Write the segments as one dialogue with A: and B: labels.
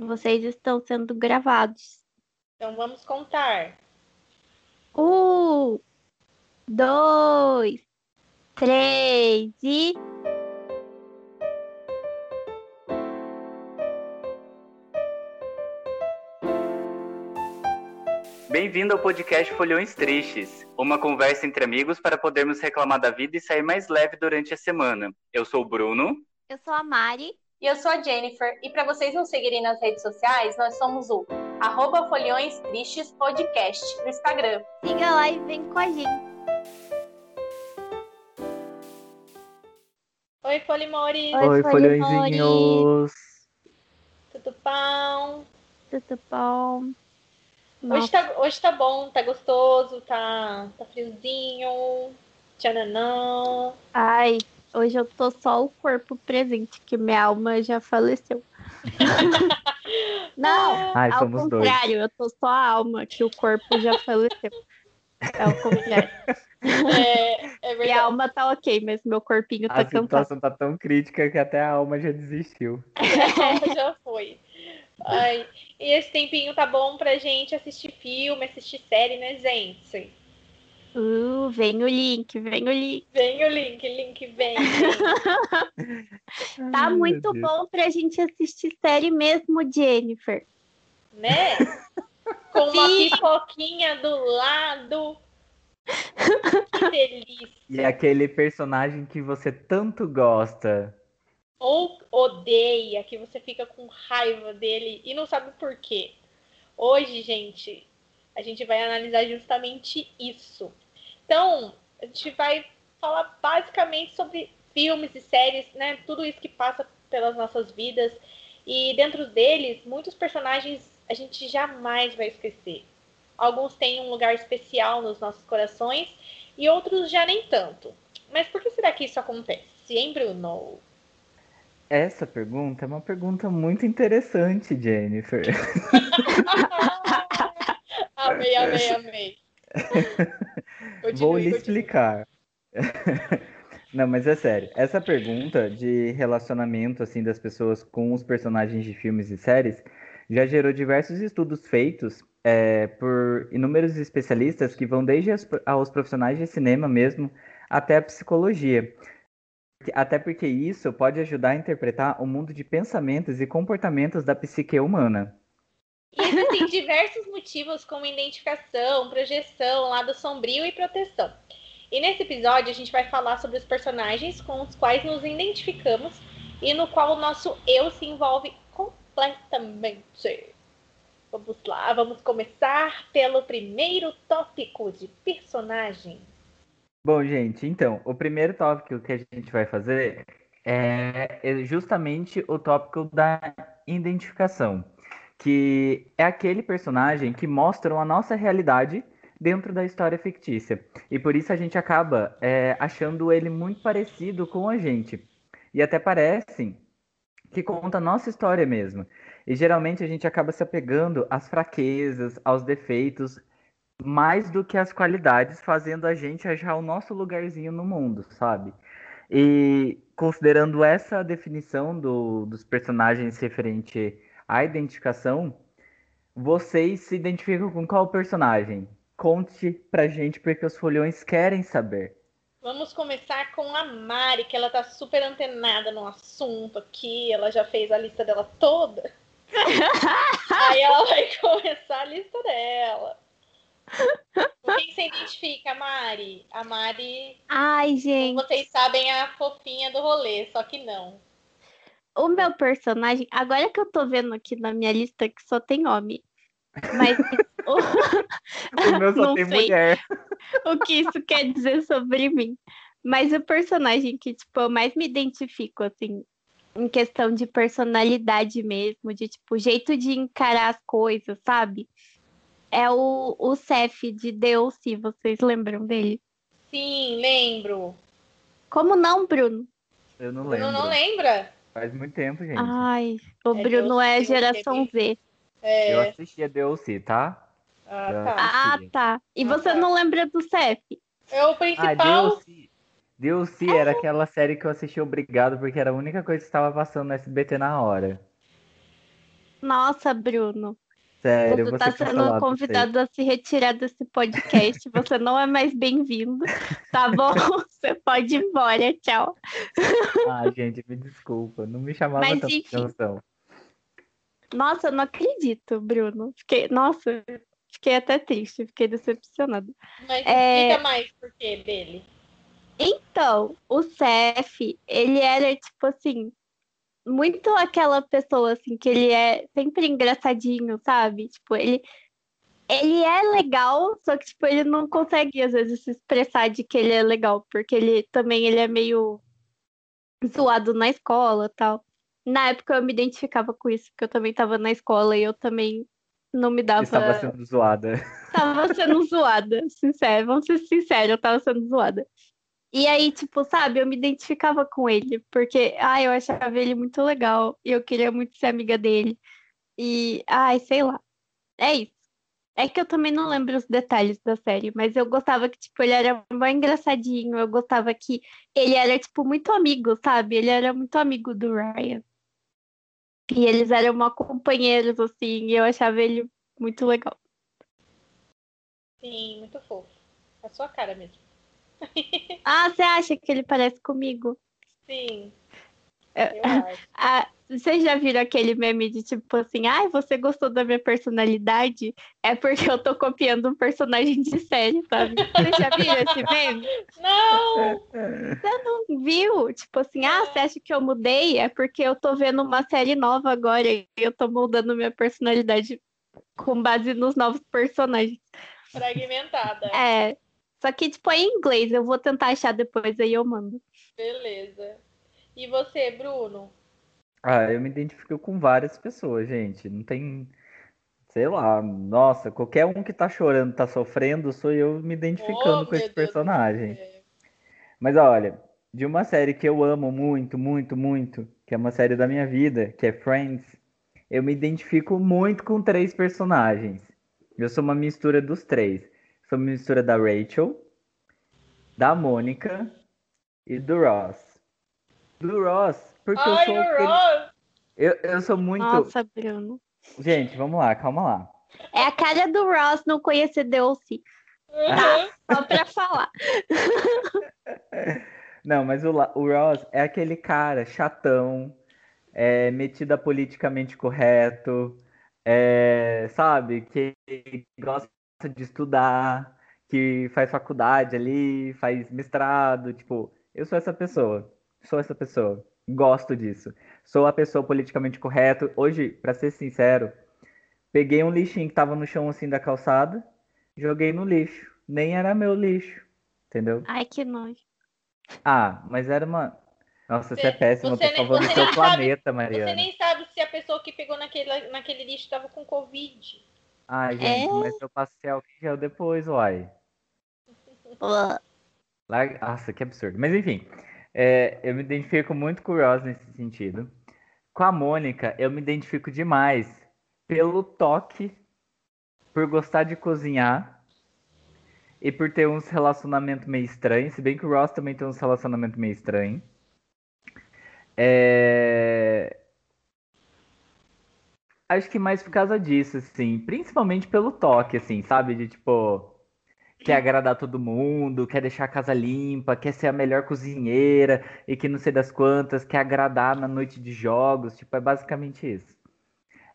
A: Vocês estão sendo gravados.
B: Então vamos contar.
A: Um, dois, três e.
C: Bem-vindo ao podcast Folhões Tristes, uma conversa entre amigos para podermos reclamar da vida e sair mais leve durante a semana. Eu sou o Bruno.
A: Eu sou a Mari.
B: E eu sou a Jennifer. E para vocês nos seguirem nas redes sociais, nós somos o arroba Folhões Tristes Podcast no Instagram.
A: Siga lá e vem com a gente.
B: Oi, Folimores.
A: Oi,
D: Oi, folhõezinhos.
B: Tudo bom?
A: Tudo bom?
B: Hoje tá, hoje tá bom, tá gostoso, tá, tá friozinho. Tchananã.
A: Ai, hoje eu tô só o corpo presente, que minha alma já faleceu. Não,
D: Ai,
A: ao
D: somos dois.
A: contrário, eu tô só a alma, que o corpo já faleceu. É o contrário.
B: É, é
A: Minha alma tá ok, mas meu corpinho tá
D: A
A: cansado.
D: situação tá tão crítica que até a alma já desistiu.
B: A já foi. Ai, e esse tempinho tá bom pra gente assistir filme, assistir série, né, gente?
A: Uh, vem o link, vem o link.
B: Vem o link, link vem.
A: Tá
D: Ai, meu
A: muito bom pra gente assistir série mesmo, Jennifer.
B: né? Com uma
A: Sim.
B: pipoquinha do lado. Que delícia.
D: E aquele personagem que você tanto gosta.
B: Ou odeia, que você fica com raiva dele e não sabe por quê. Hoje, gente, a gente vai analisar justamente isso. Então, a gente vai falar basicamente sobre filmes e séries, né? Tudo isso que passa pelas nossas vidas. E dentro deles, muitos personagens a gente jamais vai esquecer. Alguns têm um lugar especial nos nossos corações e outros já nem tanto. Mas por que será que isso acontece, hein, Bruno?
D: Essa pergunta é uma pergunta muito interessante, Jennifer.
B: amei, amei, amei.
D: Vou
B: Continue,
D: lhe
B: continue.
D: explicar. Não, mas é sério. Essa pergunta de relacionamento assim das pessoas com os personagens de filmes e séries já gerou diversos estudos feitos é, por inúmeros especialistas que vão desde as- aos profissionais de cinema mesmo até a psicologia. Até porque isso pode ajudar a interpretar o mundo de pensamentos e comportamentos da psique humana.
B: E existem diversos motivos como identificação, projeção, lado sombrio e proteção. E nesse episódio a gente vai falar sobre os personagens com os quais nos identificamos e no qual o nosso eu se envolve completamente. Vamos lá, vamos começar pelo primeiro tópico de personagem.
D: Bom, gente, então, o primeiro tópico que a gente vai fazer é justamente o tópico da identificação, que é aquele personagem que mostra a nossa realidade dentro da história fictícia. E por isso a gente acaba é, achando ele muito parecido com a gente. E até parece que conta a nossa história mesmo. E geralmente a gente acaba se apegando às fraquezas, aos defeitos, mais do que as qualidades, fazendo a gente achar o nosso lugarzinho no mundo, sabe? E considerando essa definição do- dos personagens referente à identificação, vocês se identificam com qual personagem? Conte pra gente, porque os folhões querem saber.
B: Vamos começar com a Mari, que ela tá super antenada no assunto aqui, ela já fez a lista dela toda. Aí ela vai começar a lista dela. O que que você identifica, Mari? A Mari,
A: Ai,
B: como
A: gente,
B: vocês sabem, é a fofinha do rolê, só que não.
A: O meu personagem, agora que eu tô vendo aqui na minha lista que só tem homem. Mas o,
D: O meu só
A: Não
D: tem
A: sei.
D: mulher.
A: o que isso quer dizer sobre mim. Mas o personagem que, tipo, eu mais me identifico, assim, em questão de personalidade mesmo, de, tipo, jeito de encarar as coisas, sabe? É o, o Cef de Deus, se vocês lembram dele.
B: Sim, lembro.
A: Como não, Bruno?
D: Eu não
B: Bruno
D: lembro.
B: não lembra?
D: Faz muito tempo, gente.
A: Ai, o
B: É
A: Bruno é geração. Z.
B: É.
D: Eu assistia DLC, tá?
B: Ah, tá.
A: Ah, tá. E
B: Ah,
A: você
B: tá.
A: não lembra do Cef?
B: É o
D: Ah,
B: principal.
D: DLC. DLC era aquela série que eu assisti obrigado, porque era a única coisa que estava passando no SBT na hora.
A: Nossa, Bruno.
D: Sério,
A: você
D: você
A: tá
D: cancelado,
A: sendo convidado a se retirar desse podcast. Você não é mais bem-vindo. Tá bom? Você pode ir embora. Tchau.
D: Ah, gente, me desculpa. Não me chamava
A: Mas,
D: tanta
A: enfim.
D: atenção.
A: Nossa, eu não acredito, Bruno. Fiquei, nossa, fiquei até triste, fiquei decepcionada.
B: Mas
A: É.
B: explica mais por que dele.
A: Então, o Cef, ele era tipo assim, muito aquela pessoa assim que ele é sempre engraçadinho, sabe? Tipo, ele ele é legal, só que tipo, ele não consegue às vezes se expressar de que ele é legal, porque ele também ele é meio zoado na escola, e tal. Na época eu me identificava com isso, porque eu também estava na escola e eu também não me dava
D: Estava sendo zoada.
A: tava sendo zoada, sincero, vamos ser sinceros, eu tava sendo zoada. E aí, tipo, sabe, eu me identificava com ele, porque, ai, eu achava ele muito legal, e eu queria muito ser amiga dele. E, ai, sei lá. É isso. É que eu também não lembro os detalhes da série, mas eu gostava que, tipo, ele era bem engraçadinho, eu gostava que ele era, tipo, muito amigo, sabe? Ele era muito amigo do Ryan. E eles eram uma companheiros, assim, e eu achava ele muito legal.
B: Sim, muito fofo. A sua cara mesmo.
A: Ah, você acha que ele parece comigo?
B: Sim,
A: É,
B: eu acho.
A: Ah, vocês já viram aquele meme de tipo assim, ai, você gostou da minha personalidade? É porque eu tô copiando um personagem de série, sabe? Vocês já viram esse meme?
B: Não!
A: Não viu? Tipo assim, ah, você acha que eu mudei? É porque eu tô vendo uma série nova agora e eu tô moldando minha personalidade com base nos novos personagens.
B: Fragmentada.
A: É. Só que, tipo, é em inglês. Eu vou tentar achar depois aí eu mando.
B: Beleza. E você, Bruno?
D: Ah, eu me identifico com várias pessoas, gente. Não tem. Sei lá, nossa, qualquer um que tá chorando, tá sofrendo, sou eu me identificando
B: Oh,
D: com esse
B: Deus
D: personagem. Mas olha, de uma série que eu amo muito, muito, muito, que é uma série da minha vida, que é Friends, eu me identifico muito com três personagens. Eu sou uma mistura dos três. Sou uma mistura da Rachel, da Mônica e do Ross. Do Ross, porque eu
B: Ai,
D: sou
B: o
D: aquele-
B: Ross!
D: eu, eu sou muito.
A: Nossa, Bruno.
D: Gente, vamos lá, calma lá.
A: É a cara do Ross não conhecer Delcy.
B: Uhum.
A: Só pra falar.
D: Não, mas o, La- o Ross é aquele cara chatão, é, metido a politicamente correto, é, sabe? Que gosta de estudar, que faz faculdade ali, faz mestrado. Tipo, eu sou essa pessoa. Sou essa pessoa. Gosto disso. Sou a pessoa politicamente correta. Hoje, pra ser sincero, peguei um lixinho que tava no chão assim da calçada, joguei no lixo. Nem era meu lixo. Entendeu?
A: Ai, que nojo.
D: Ah, mas era uma. Nossa, você é
B: Você-
D: péssima, eu
B: você
D: tô
B: nem-
D: salvando
B: você
D: o seu
B: sabe-
D: planeta,
B: Você
D: Mariana.
B: nem sabe se a pessoa que pegou naquele, naquele lixo estava com Covid.
D: Ai, gente,
A: É?
D: mas eu passei álcool em gel depois, uai. Nossa, que absurdo. Mas enfim, é, eu me identifico muito com o Ross nesse sentido. Com a Mônica, eu me identifico demais pelo toque, por gostar de cozinhar e por ter uns relacionamentos meio estranhos. Se bem que o Ross também tem uns relacionamentos meio estranhos. É... Acho que mais por causa disso, assim. Principalmente pelo toque, assim, sabe? De tipo. Quer agradar todo mundo, quer deixar a casa limpa, quer ser a melhor cozinheira e que não sei das quantas, quer agradar na noite de jogos. Tipo, é basicamente isso.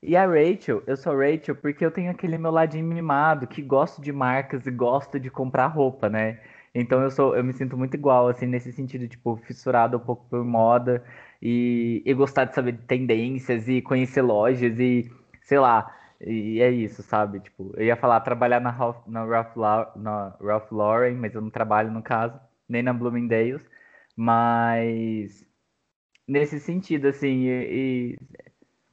D: E a Rachel, eu sou Rachel porque eu tenho aquele meu ladinho mimado, que gosto de marcas e gosto de comprar roupa, né? Então eu sou, eu me sinto muito igual, assim, nesse sentido, tipo, fissurado um pouco por moda e, e gostar de saber de tendências e conhecer lojas e, sei lá, e é isso, sabe? Tipo, eu ia falar trabalhar na Ralph, na Ralph, Lau- na Ralph Lauren, mas eu não trabalho no caso, nem na Bloomingdale's, mas nesse sentido, assim, e, e-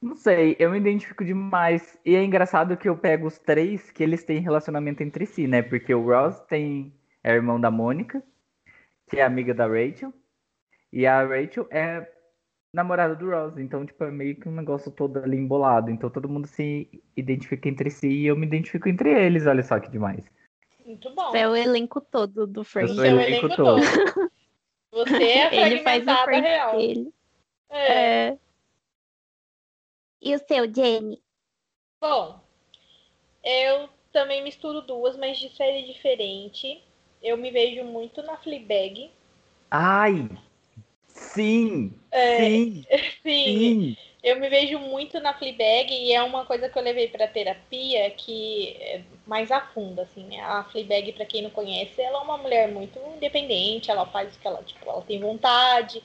D: não sei, eu me identifico demais. E é engraçado que eu pego os três que eles têm relacionamento entre si, né? Porque o Ross tem é irmão da Mônica, que é amiga da Rachel, e a Rachel é namorada do Ross. Então, tipo, é meio que um negócio todo ali embolado. Então todo mundo se identifica entre si e eu me identifico entre eles. Olha só que demais.
B: Muito bom.
A: É o elenco todo do
D: Eu
A: Friends.
D: sou
B: Seu
D: elenco
B: elenco
D: todo.
B: Você é
A: Ele faz o Friends
B: real.
A: dele.
B: É.
A: É. E o seu, Jenny?
B: Bom, eu também misturo duas, mas de série diferente. Eu me vejo muito na Fleabag.
D: Ai! Sim!
B: É,
D: sim!
B: sim,
D: Sim!
B: eu me vejo muito na Fleabag e é uma coisa que eu levei para terapia que é mais a fundo, assim, né? A Fleabag, para quem não conhece, ela é uma mulher muito independente, ela faz o que ela, tipo, ela tem vontade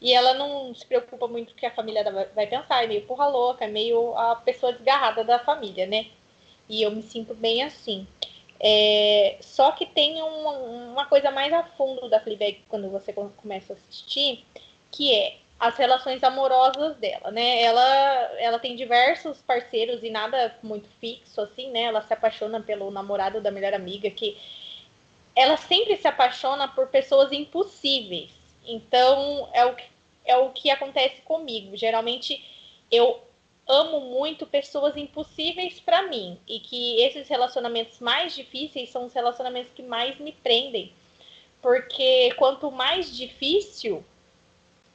B: e ela não se preocupa muito com o que a família vai pensar, é meio porra louca, é meio a pessoa desgarrada da família, né? E eu me sinto bem assim. É, só que tem uma, uma coisa mais a fundo da Fleabag quando você começa a assistir, que é as relações amorosas dela, né? Ela, ela tem diversos parceiros e nada muito fixo, assim, né? Ela se apaixona pelo namorado da melhor amiga, que ela sempre se apaixona por pessoas impossíveis. Então, é o que, é o que acontece comigo. Geralmente, eu amo muito pessoas impossíveis para mim e que esses relacionamentos mais difíceis são os relacionamentos que mais me prendem. Porque quanto mais difícil,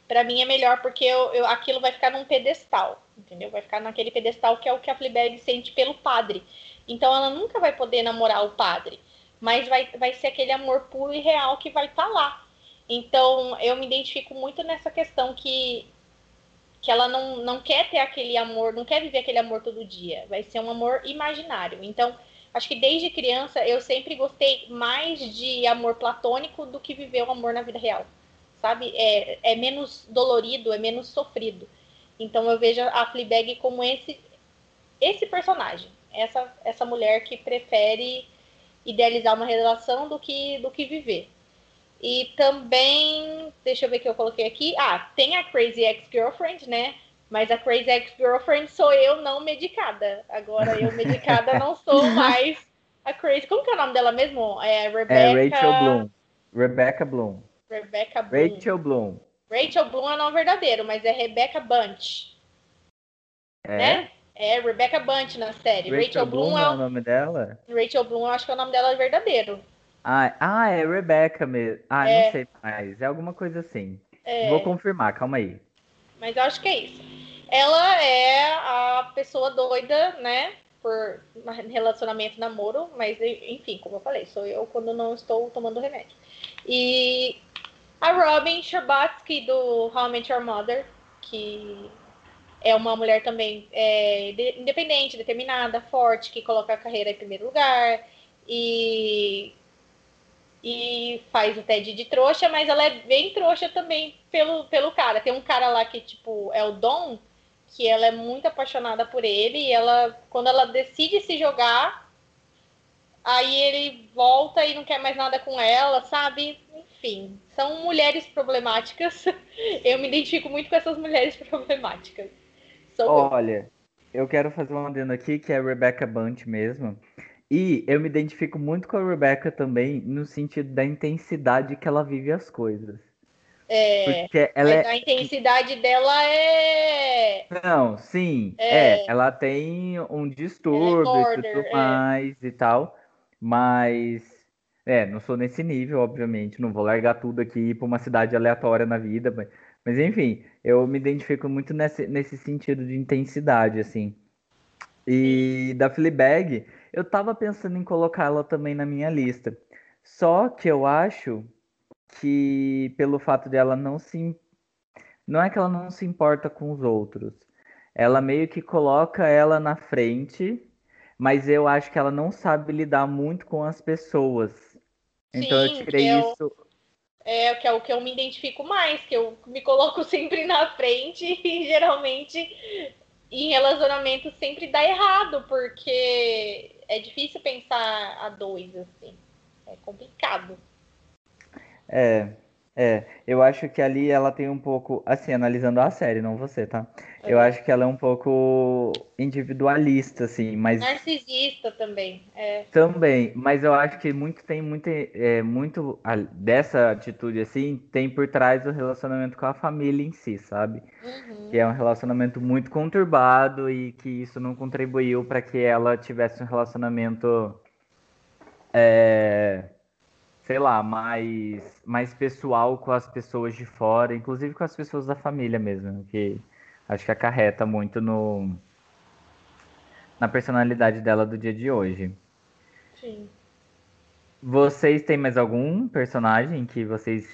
B: para mim é melhor, porque eu, eu, aquilo vai ficar num pedestal, entendeu? Vai ficar naquele pedestal que é o que a Fleabag sente pelo padre. Então ela nunca vai poder namorar o padre, mas vai, vai ser aquele amor puro e real que vai estar tá lá. Então eu me identifico muito nessa questão que, que ela não, não quer ter aquele amor, não quer viver aquele amor todo dia. Vai ser um amor imaginário. Então, acho que desde criança eu sempre gostei mais de amor platônico do que viver o amor na vida real sabe? É, é menos dolorido, é menos sofrido. Então eu vejo a Fleabag como esse esse personagem, essa essa mulher que prefere idealizar uma relação do que do que viver. E também, deixa eu ver o que eu coloquei aqui. Ah, tem a Crazy Ex-Girlfriend, né? Mas a Crazy Ex-Girlfriend sou eu não medicada. Agora eu medicada não sou mais a Crazy. Como que é o nome dela mesmo? É Rebecca.
D: É Rachel Bloom. Rebecca Bloom.
B: Rebecca Bloom.
D: Rachel Bloom.
B: Rachel Bloom é o nome verdadeiro, mas é Rebecca Bunch.
D: É?
B: Né? É Rebecca Bunch na série.
D: Rachel,
B: Rachel
D: Bloom,
B: Bloom
D: é
B: é
D: o nome dela?
B: Rachel Bloom, eu acho que é o nome dela verdadeiro.
D: Ah, ah, é Rebecca mesmo. Ah,
B: É.
D: não sei mais. É alguma coisa assim.
B: É,
D: Vou confirmar, calma aí.
B: mas eu acho que é isso. Ela é a pessoa doida, né? Por relacionamento, namoro, mas enfim, como eu falei, sou eu quando não estou tomando remédio. E a Robin Scherbatsky do How I Met Your Mother, que é uma mulher também é, de- independente, determinada, forte, que coloca a carreira em primeiro lugar e, e faz o TED de trouxa, mas ela é bem trouxa também pelo, pelo cara. Tem um cara lá que, tipo, é o Dom, que ela é muito apaixonada por ele e ela, quando ela decide se jogar, aí ele volta e não quer mais nada com ela, sabe? Enfim, são mulheres problemáticas. Eu me identifico muito com essas mulheres problemáticas. Sou.
D: Olha, eu quero fazer um adendo aqui que é Rebecca Bunch mesmo. E eu me identifico muito com a Rebecca também no sentido da intensidade que ela vive as coisas.
B: É,
D: Porque ela é.
B: a intensidade dela é.
D: Não, sim,
B: É.
D: é, ela tem um distúrbio e
B: border,
D: tudo
B: é.
D: mais e tal, mas é, não sou nesse nível, obviamente, não vou largar tudo aqui e ir para uma cidade aleatória na vida, mas, mas enfim, eu me identifico muito nesse, nesse sentido de intensidade, assim. E da Fleabag, eu tava pensando em colocá-la também na minha lista, só que eu acho que pelo fato dela não se não é que ela não se importa com os outros. Ela meio que coloca ela na frente, mas eu acho que ela não sabe lidar muito com as pessoas. Então eu
B: Sim,
D: tirei
B: eu-
D: isso.
B: É que é o que eu me identifico mais, que eu me coloco sempre na frente e geralmente em relacionamento sempre dá errado, porque é difícil pensar a dois, assim. É complicado.
D: É, é. Eu acho que ali ela tem um pouco, assim, analisando a série, não você, tá? Eu
B: Uhum.
D: acho que ela é um pouco individualista, assim, mas
B: Narcisista também. É.
D: Também, mas eu acho que muito tem muito, é, muito a- dessa atitude assim tem por trás o relacionamento com a família em si, sabe?
B: Uhum.
D: Que é um relacionamento muito conturbado e que isso não contribuiu para que ela tivesse um relacionamento, é, sei lá, mais, mais pessoal com as pessoas de fora, inclusive com as pessoas da família mesmo, que acho que acarreta muito no na personalidade dela do dia de hoje.
B: Sim.
D: Vocês têm mais algum personagem que vocês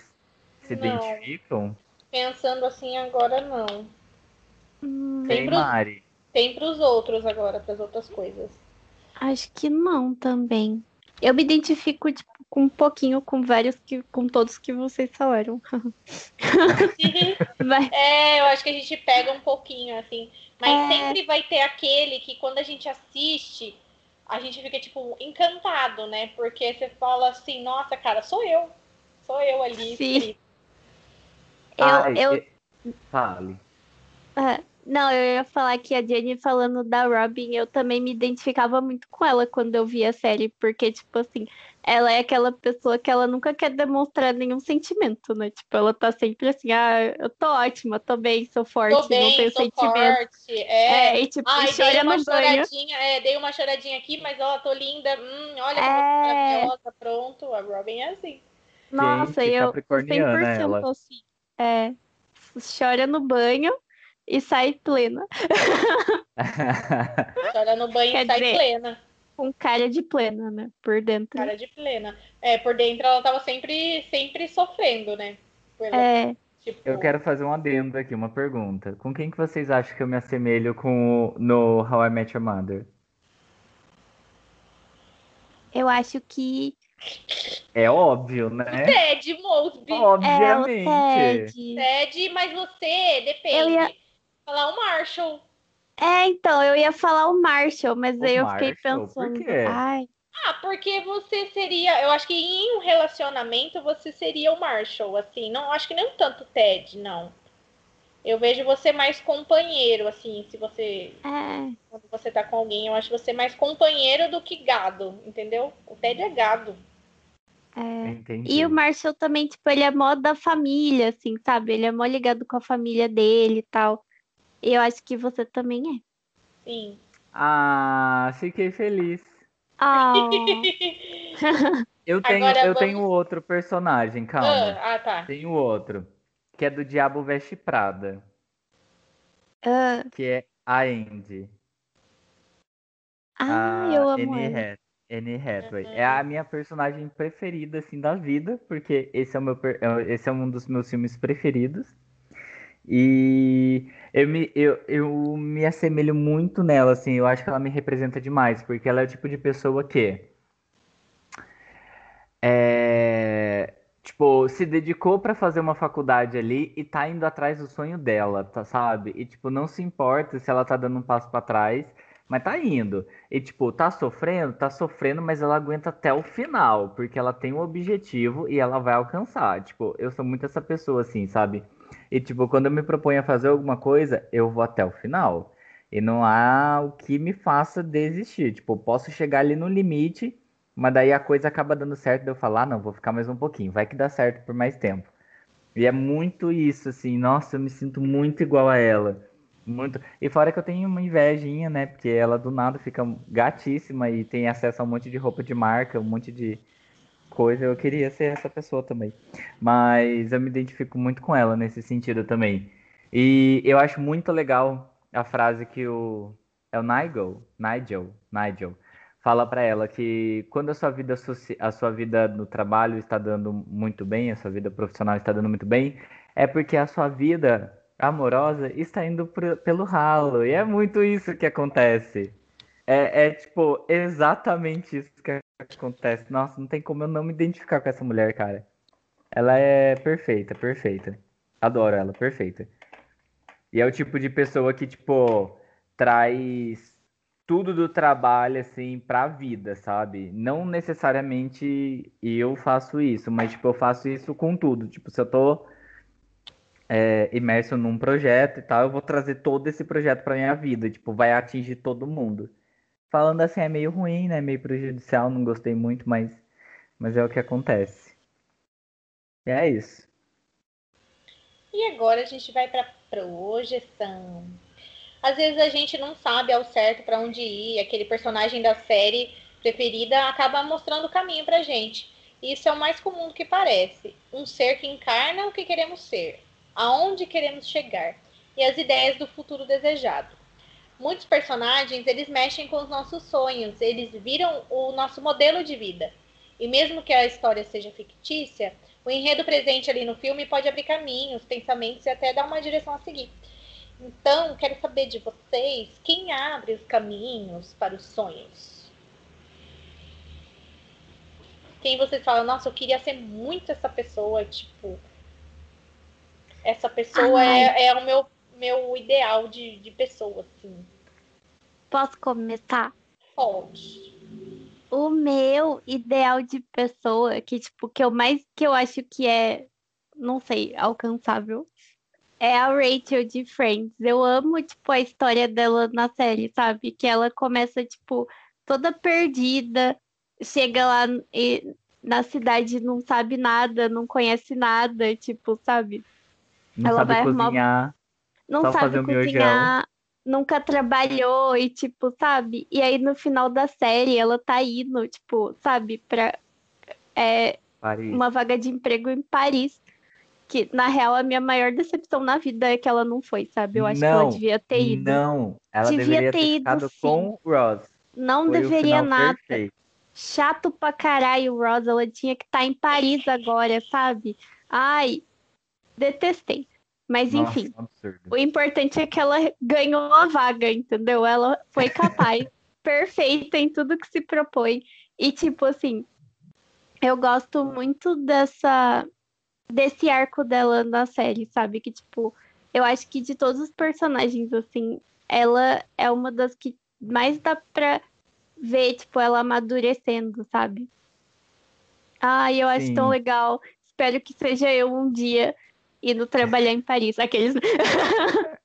D: se
B: Não.
D: identificam?
B: Pensando assim agora, não.
A: Hum,
B: Tem
D: Tem
B: pros-
D: Mari.
B: Tem pros outros agora, pras outras coisas.
A: acho que não também. Eu me identifico, tipo, com um pouquinho com vários que. com todos que vocês falaram. Mas,
B: É, eu acho que a gente pega um pouquinho, assim. Mas
A: É.
B: sempre vai ter aquele que quando a gente assiste, a gente fica, tipo, encantado, né? Porque você fala assim, nossa, cara, sou eu. Sou eu ali.
A: Sim. eu,
D: Ai,
A: eu,
D: Fale.
A: Ah, Não, eu ia falar que a Jenny falando da Robin, eu também me identificava muito com ela quando eu vi a série, porque, tipo assim, ela é aquela pessoa que ela nunca quer demonstrar nenhum sentimento, né? Tipo, ela tá sempre assim, ah, eu tô ótima, tô bem, sou forte,
B: Tô
A: não
B: bem,
A: tenho
B: sou
A: sentimento.
B: forte. É.
A: É, e tipo,
B: Ai, dei
A: chora
B: uma
A: no banho.
B: choradinha, é, dei uma choradinha aqui, mas ó, tô linda. Hum, olha como
A: É.
B: eu tô pronto. A Robin é assim.
A: Nossa,
D: Gente,
A: eu
D: capricorniana
A: 100%
D: ela.
A: assim. É, chora no banho e sai plena,
B: Chora no banho
A: Quer
B: e sai
A: dizer,
B: plena.
A: com cara de plena, né? Por dentro.
B: Cara de plena. É, por dentro ela tava sempre, sempre sofrendo, né? Pela-
A: É,
B: tipo,
D: Eu quero fazer um adendo aqui, uma pergunta. Com quem que vocês acham que eu me assemelho com o- no How I Met Your Mother?
A: eu acho que
D: É óbvio, né?
B: Ted Mosby.
A: é o
D: Obviamente.
A: Ted.
B: Ted, mas você depende.
A: Eu ia-
B: Falar o Marshall.
A: É, então, eu ia falar o Marshall, mas
D: O
A: aí eu fiquei
D: Marshall, por
A: pensando,
D: quê?
A: ai,
B: Ah, porque você seria. Eu acho que em um relacionamento você seria o Marshall, assim. Não, acho que não tanto Ted, não. Eu vejo você mais companheiro, assim, se você.
A: é,
B: Quando você tá com alguém, eu acho você mais companheiro do que gado, entendeu? O Ted é gado.
A: é.
D: Entendi.
A: E o Marshall também, tipo, ele é mó da família, assim, sabe? Ele é mó ligado com a família dele e tal. E eu acho que você também é.
B: Sim.
D: Ah, fiquei feliz.
A: Ah,
D: Eu tenho,
B: Agora
D: eu
B: vamos-
D: tenho outro personagem, calma.
B: Ah, ah, tá.
D: Tenho outro. Que é do Diabo Veste Prada.
A: ah,
D: Que é a Andy.
A: ah,
D: a
A: eu amo
D: Anne
A: ela.
D: Hath- Anne Hathaway. É a minha personagem preferida, assim, da vida, porque esse é, o meu, é- esse é um dos meus filmes preferidos. E eu me, eu, eu me assemelho muito nela, assim, eu acho que ela me representa demais, porque ela é o tipo de pessoa que é, tipo, se dedicou pra fazer uma faculdade ali e tá indo atrás do sonho dela, tá, sabe? E tipo, não se importa se ela tá dando um passo pra trás, mas tá indo. E tipo, tá sofrendo, tá sofrendo, mas ela aguenta até o final, porque ela tem um objetivo e ela vai alcançar. Tipo, eu sou muito essa pessoa assim, sabe? E tipo, quando eu me proponho a fazer alguma coisa, eu vou até o final. E não há o que me faça desistir. Tipo, eu posso chegar ali no limite, mas daí a coisa acaba dando certo, daí eu falo, ah, não, vou ficar mais um pouquinho, vai que dá certo por mais tempo. E é muito isso, assim, nossa, eu me sinto muito igual a ela. Muito. E fora que eu tenho uma invejinha, né? Porque ela do nada fica gatíssima e tem acesso a um monte de roupa de marca, um monte de coisa. Eu queria ser essa pessoa também. Mas eu me identifico muito com ela nesse sentido também. E eu acho muito legal a frase que o. É o Nigel? Nigel? Nigel. Fala pra ela que quando a sua vida a sua vida no trabalho está dando muito bem, a sua vida profissional está dando muito bem, é porque a sua vida amorosa está indo pro- pelo ralo. E é muito isso que acontece. É, é, tipo exatamente isso que acontece. Nossa, não tem como eu não me identificar com essa mulher, cara. Ela é perfeita, perfeita. Adoro ela, perfeita. E é o tipo de pessoa que, tipo, traz tudo do trabalho, assim, pra vida, sabe? Não necessariamente eu faço isso, mas, tipo, eu faço isso com tudo. Tipo, se eu tô é, imerso num projeto e tal, eu vou trazer todo esse projeto pra minha vida. Tipo, vai atingir todo mundo. Falando assim, é meio ruim, né? Meio prejudicial, não gostei muito, mas, mas é o que acontece. E é isso.
B: E agora a gente vai para projeção. Às vezes a gente não sabe ao certo para onde ir, aquele personagem da série preferida acaba mostrando o caminho pra gente. Isso é o mais comum do que parece. Um ser que encarna o que queremos ser, aonde queremos chegar. e as ideias do futuro desejado. Muitos personagens, eles mexem com os nossos sonhos, eles viram o nosso modelo de vida. E mesmo que a história seja fictícia, o enredo presente ali no filme pode abrir caminhos, pensamentos e até dar uma direção a seguir. Então, quero saber de vocês, quem abre os caminhos para os sonhos? Quem vocês falam, nossa, eu queria ser muito essa pessoa, tipo, essa pessoa é, é, o meu, meu ideal de, de pessoa, assim.
A: Posso começar?
B: Pode.
A: O meu ideal de pessoa, que, tipo, que eu mais que eu acho que é, não sei, alcançável, é a Rachel de Friends. Eu amo, tipo, a história dela na série, sabe? Que ela começa, tipo, toda perdida, chega lá e, na cidade não sabe nada, não conhece nada, tipo, sabe?
D: Não ela sabe cozinhar.
A: Não sabe cozinhar, nunca trabalhou e, tipo, sabe? E aí no final da série ela tá indo, tipo, sabe, pra é, uma vaga de emprego em Paris que na real a minha maior decepção na vida é que ela não foi, sabe? Eu acho não, que ela devia ter ido.
D: Não, ela devia ter, ter ido com o Ross.
A: Não foi deveria nada. Perfeito. Chato pra caralho o Ross, ela tinha que estar tá em Paris agora, sabe? Ai, detestei. Mas Nossa, enfim, absurdo. o importante é que ela ganhou a vaga, entendeu? Ela foi capaz, perfeita em tudo que se propõe. E tipo assim, eu gosto muito dessa desse arco dela na série, sabe? Que, tipo, eu acho que de todos os personagens, assim, ela é uma das que mais dá pra ver, tipo, ela amadurecendo, sabe? Ai, eu acho Sim. tão legal. Espero que seja eu um dia indo trabalhar em Paris. Aqueles.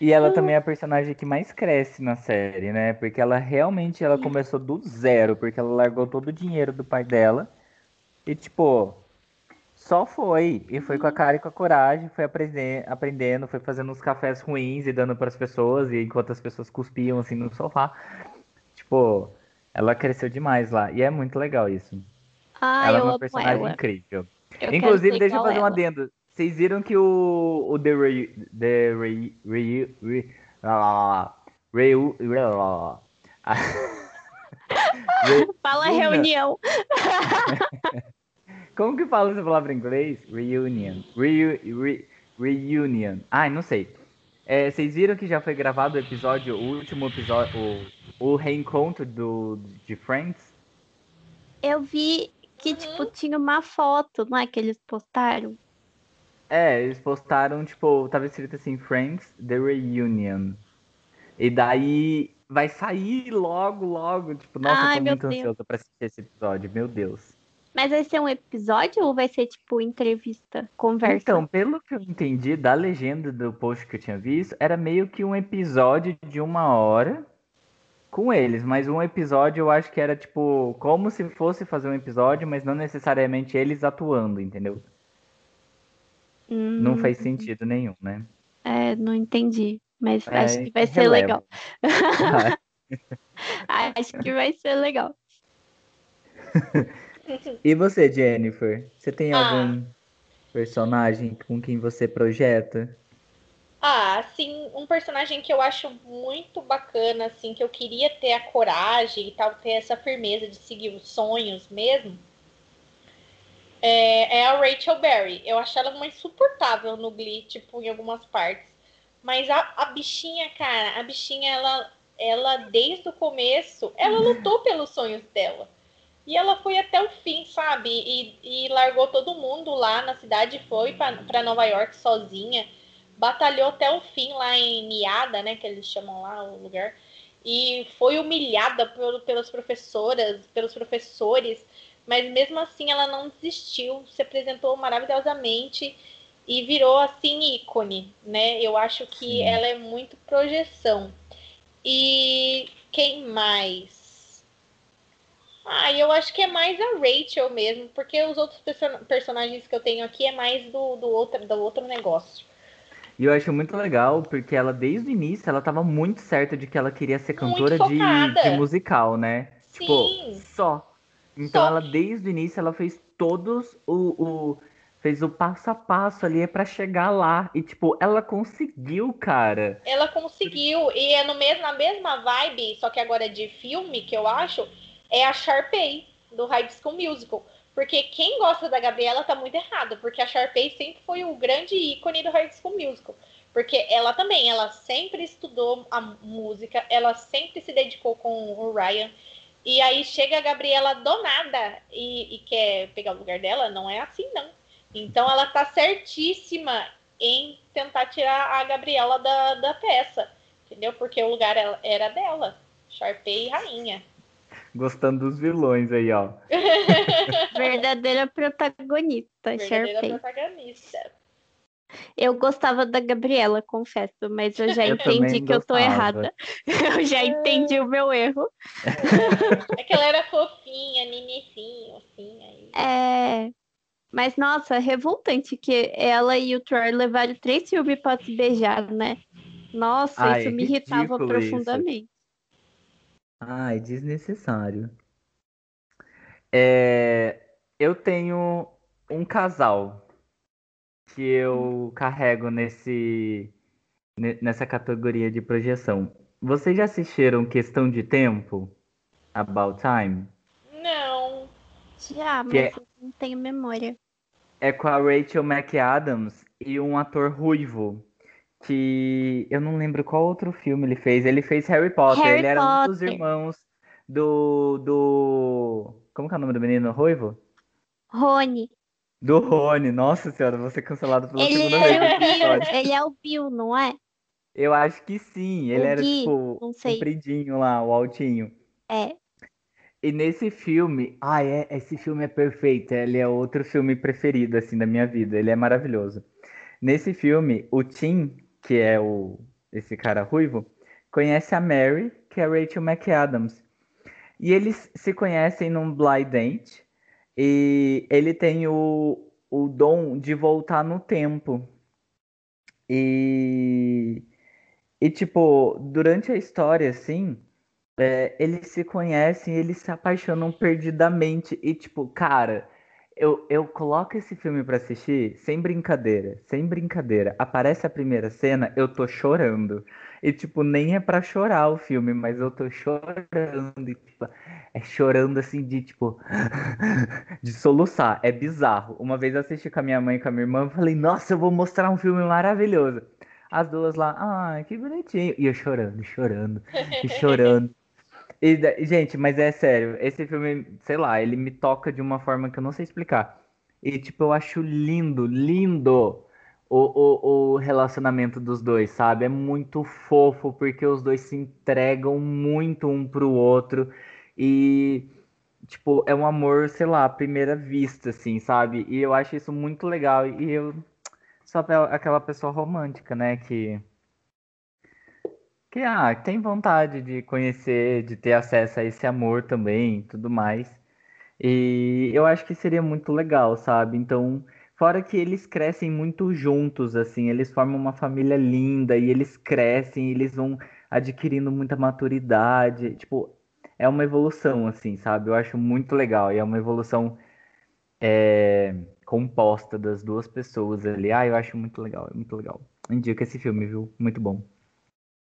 D: E ela também é a personagem que mais cresce na série, né? Porque ela realmente ela começou do zero, porque ela largou todo o dinheiro do pai dela. E tipo, só foi. E foi com a cara e com a coragem, foi aprendendo, foi fazendo uns cafés ruins e dando para as pessoas, e enquanto as pessoas cuspiam assim no sofá. Tipo, ela cresceu demais lá. E é muito legal isso.
A: Ah,
D: ela é
A: uma
D: personagem ela. incrível. Eu Inclusive, deixa eu fazer um adendo. Vocês viram que o, o The Re, The Re, Re, Re, Re,
A: Re, Fala reunião.
D: Como que fala essa palavra em inglês? Reunion. Reu, re, reunion. Ai, não sei. É, vocês viram que já foi gravado o episódio, o último episódio, o, o reencontro do, de Friends?
A: Eu vi que, tipo, tinha uma foto, não é? Que eles postaram.
D: É, eles postaram, tipo, tava escrito assim, Friends, The Reunion. E daí vai sair logo, logo. Tipo, nossa, Ai, eu tô muito Deus. ansiosa pra assistir esse episódio, meu Deus.
A: Mas vai ser um episódio ou vai ser tipo entrevista, conversa?
D: Então, pelo que eu entendi da legenda do post que eu tinha visto, era meio que um episódio de uma hora com eles, mas um episódio eu acho que era tipo como se fosse fazer um episódio, mas não necessariamente eles atuando, entendeu? Hum... Não faz sentido nenhum, né?
A: É, não entendi, mas é, acho que vai ser legal. acho que vai ser legal.
D: E você, Jennifer? Você tem ah. algum personagem com quem você projeta?
B: Ah, sim, um personagem que eu acho muito bacana, assim, que eu queria ter a coragem e tal, ter essa firmeza de seguir os sonhos mesmo, é, é a Rachel Berry. Eu acho ela uma insuportável no Glee, tipo, em algumas partes. Mas a, a bichinha, cara, a bichinha, ela, ela, desde o começo, ela lutou pelos sonhos dela. E ela foi até o fim, sabe? E, e largou todo mundo lá na cidade, foi para Nova York sozinha, batalhou até o fim lá em Miada, né? Que eles chamam lá o lugar. E foi humilhada por, pelas professoras, pelos professores, mas mesmo assim ela não desistiu, se apresentou maravilhosamente e virou assim ícone, né? Eu acho que Sim. ela é muito projeção. E quem mais? Ah, eu acho que é mais a Rachel mesmo, porque os outros person personagens que eu tenho aqui é mais do, do, outro, do outro negócio.
D: E eu acho muito legal, porque ela, desde o início, ela tava muito certa de que ela queria ser cantora de, de, musical, né? Tipo, Sim. Tipo, só. Então só. ela, desde o início, ela fez todos o, o fez o passo a passo ali para chegar lá. E, tipo, ela conseguiu, cara.
B: Ela conseguiu. E é no mesmo, na mesma vibe, só que agora é de filme, que eu acho, é a Sharpay, do High School Musical. Porque quem gosta da Gabriela tá muito errado, porque a Sharpay sempre foi o grande ícone do High School Musical. Porque ela também, ela sempre estudou a música, ela sempre se dedicou com o Ryan. E aí chega a Gabriela do nada e, e quer pegar o lugar dela, não é assim não. Então ela tá certíssima em tentar tirar a Gabriela da, da peça, entendeu? Porque o lugar era dela, Sharpay rainha.
D: Gostando dos vilões aí, ó.
A: Verdadeira protagonista,
B: Verdadeira
A: Sharpay.
B: protagonista.
A: Eu gostava da Gabriela, confesso, mas eu já
D: Eu
A: entendi que eu tô errada. Eu já entendi o meu erro.
B: É que ela era fofinha, ninicinho, assim, aí.
A: É. Mas, nossa, revoltante que ela e o Troy levaram três filmes pra se beijar, né? Nossa,
D: Ai,
A: isso
D: é
A: me irritava
D: isso.
A: Profundamente.
D: Ai, desnecessário. É, eu tenho um casal que eu carrego nesse ne- nessa categoria de projeção. Vocês já assistiram Questão de Tempo? About Time?
B: Não.
A: Já, mas
D: Que é-
A: eu não tenho memória.
D: É com a Rachel McAdams e um ator ruivo que eu não lembro qual outro filme ele fez. Ele fez Harry Potter.
A: Harry
D: ele era um dos
A: Potter.
D: irmãos do do como que é o nome do menino ruivo?
A: Rony,
D: Do Rony. Nossa senhora, vou ser cancelado pela
A: ele
D: segunda vez
A: é o
D: história.
A: ele é o Bill, não é?
D: Eu acho que sim. Ele
A: O
D: era
A: Gui,
D: tipo
A: não sei.
D: compridinho lá, o altinho.
A: É.
D: E nesse filme, ai, é, esse filme é perfeito. Ele é outro filme preferido assim da minha vida. Ele é maravilhoso. Nesse filme, o Tim, que é o esse cara ruivo, conhece a Mary, que é Rachel McAdams. E eles se conhecem num blind date. E ele tem o, o dom de voltar no tempo. E, e tipo, durante a história, assim, é, eles se conhecem, eles se apaixonam perdidamente. E, tipo, cara, eu, eu coloco esse filme pra assistir sem brincadeira, sem brincadeira. Aparece a primeira cena, eu tô chorando. E, tipo, nem é pra chorar o filme, mas eu tô chorando. E, tipo, é chorando assim de, tipo, de soluçar. É bizarro. Uma vez eu assisti com a minha mãe e com a minha irmã, eu falei, nossa, eu vou mostrar um filme maravilhoso. As duas lá, ai, que bonitinho. E eu chorando, chorando, e chorando. E, gente, mas é sério, esse filme, sei lá, ele me toca de uma forma que eu não sei explicar. E, tipo, eu acho lindo, lindo o, o, o relacionamento dos dois, sabe? É muito fofo, porque os dois se entregam muito um pro outro. E, tipo, é um amor, sei lá, à primeira vista, assim, sabe? E eu acho isso muito legal. E eu sou aquela pessoa romântica, né? Que que ah, tem vontade de conhecer, de ter acesso a esse amor também, tudo mais. E eu acho que seria muito legal, sabe? Então, fora que eles crescem muito juntos, assim, eles formam uma família linda e eles crescem, eles vão adquirindo muita maturidade, tipo, é uma evolução, assim, sabe? Eu acho muito legal e é uma evolução é, composta das duas pessoas ali. Ah, eu acho muito legal, é muito legal. Indica esse filme, viu? Muito bom.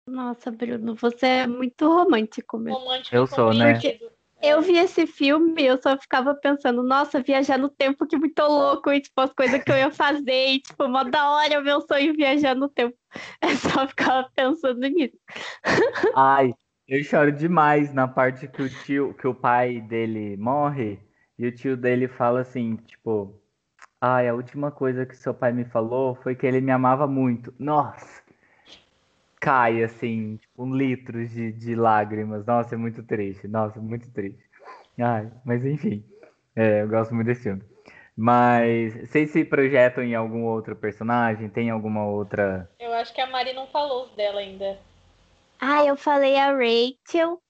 A: Nossa, Bruno, você é muito romântico mesmo.
B: Romântico
D: Eu sou, né?
B: compreendido.
A: Eu vi esse filme e eu só ficava pensando, nossa, viajar no tempo, que muito louco, e tipo, as coisas que eu ia fazer, e tipo, mó da hora o meu sonho viajar no tempo. Eu só ficava pensando nisso.
D: Ai, eu choro demais na parte que o tio, que o pai dele morre e o tio dele fala assim, tipo, ai, a última coisa que seu pai me falou foi que ele me amava muito. Nossa, cai assim, tipo, um litro de, de lágrimas. Nossa, é muito triste. Nossa, muito triste. Ai, mas enfim, é, eu gosto muito desse filme. Mas vocês se projetam em algum outro personagem? Tem alguma outra?
B: Eu acho que a Mari não falou os dela ainda.
A: Ah, eu falei a Rachel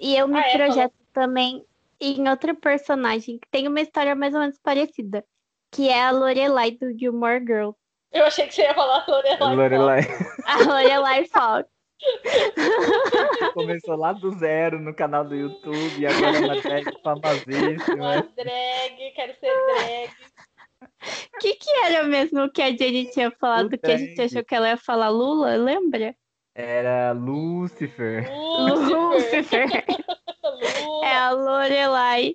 A: e eu me
B: Ah, é,
A: projeto também em outra personagem que tem uma história mais ou menos parecida, que é a Lorelai do Gilmore Girls.
B: Eu achei que você ia falar Lorelai.
D: Lorelai.
A: A Lorelai Fox.
D: Começou lá do zero no canal do YouTube e agora é uma drag famosíssima.
B: Uma drag, quero ser drag.
A: que que era mesmo que a Jenny tinha falado
D: O
A: que a gente achou que ela ia falar Lula, lembra?
D: Era Lucifer.
A: Lucifer.
B: Lula.
A: É a Lorelai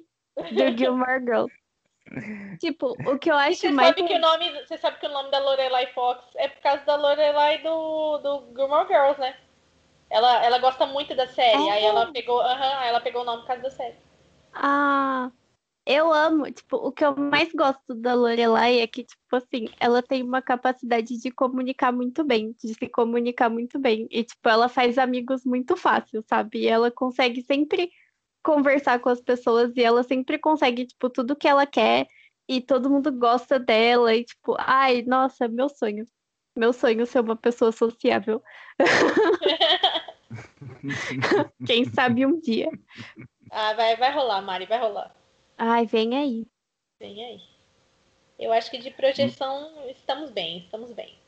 A: do Gilmore Girls. Tipo, o que eu acho
B: você
A: mais.
B: sabe, que o nome, você sabe que o nome da Lorelai Fox é por causa da Lorelai do, do Gilmore Girls, né? Ela, ela gosta muito da série,
A: É.
B: aí ela pegou, aham, ela pegou o nome por causa da série.
A: Ah, eu amo. Tipo, o que eu mais gosto da Lorelai é que, tipo assim, ela tem uma capacidade de comunicar muito bem, de se comunicar muito bem. E, tipo, ela faz amigos muito fácil, sabe? E ela consegue sempre conversar com as pessoas e ela sempre consegue, tipo, tudo que ela quer e todo mundo gosta dela. E, tipo, ai, nossa, meu sonho. Meu sonho ser uma pessoa sociável. Quem sabe um dia.
B: Ah, vai, vai rolar, Mari, vai rolar.
A: Ai, vem aí.
B: Vem aí. Eu acho que de projeção estamos bem, estamos bem.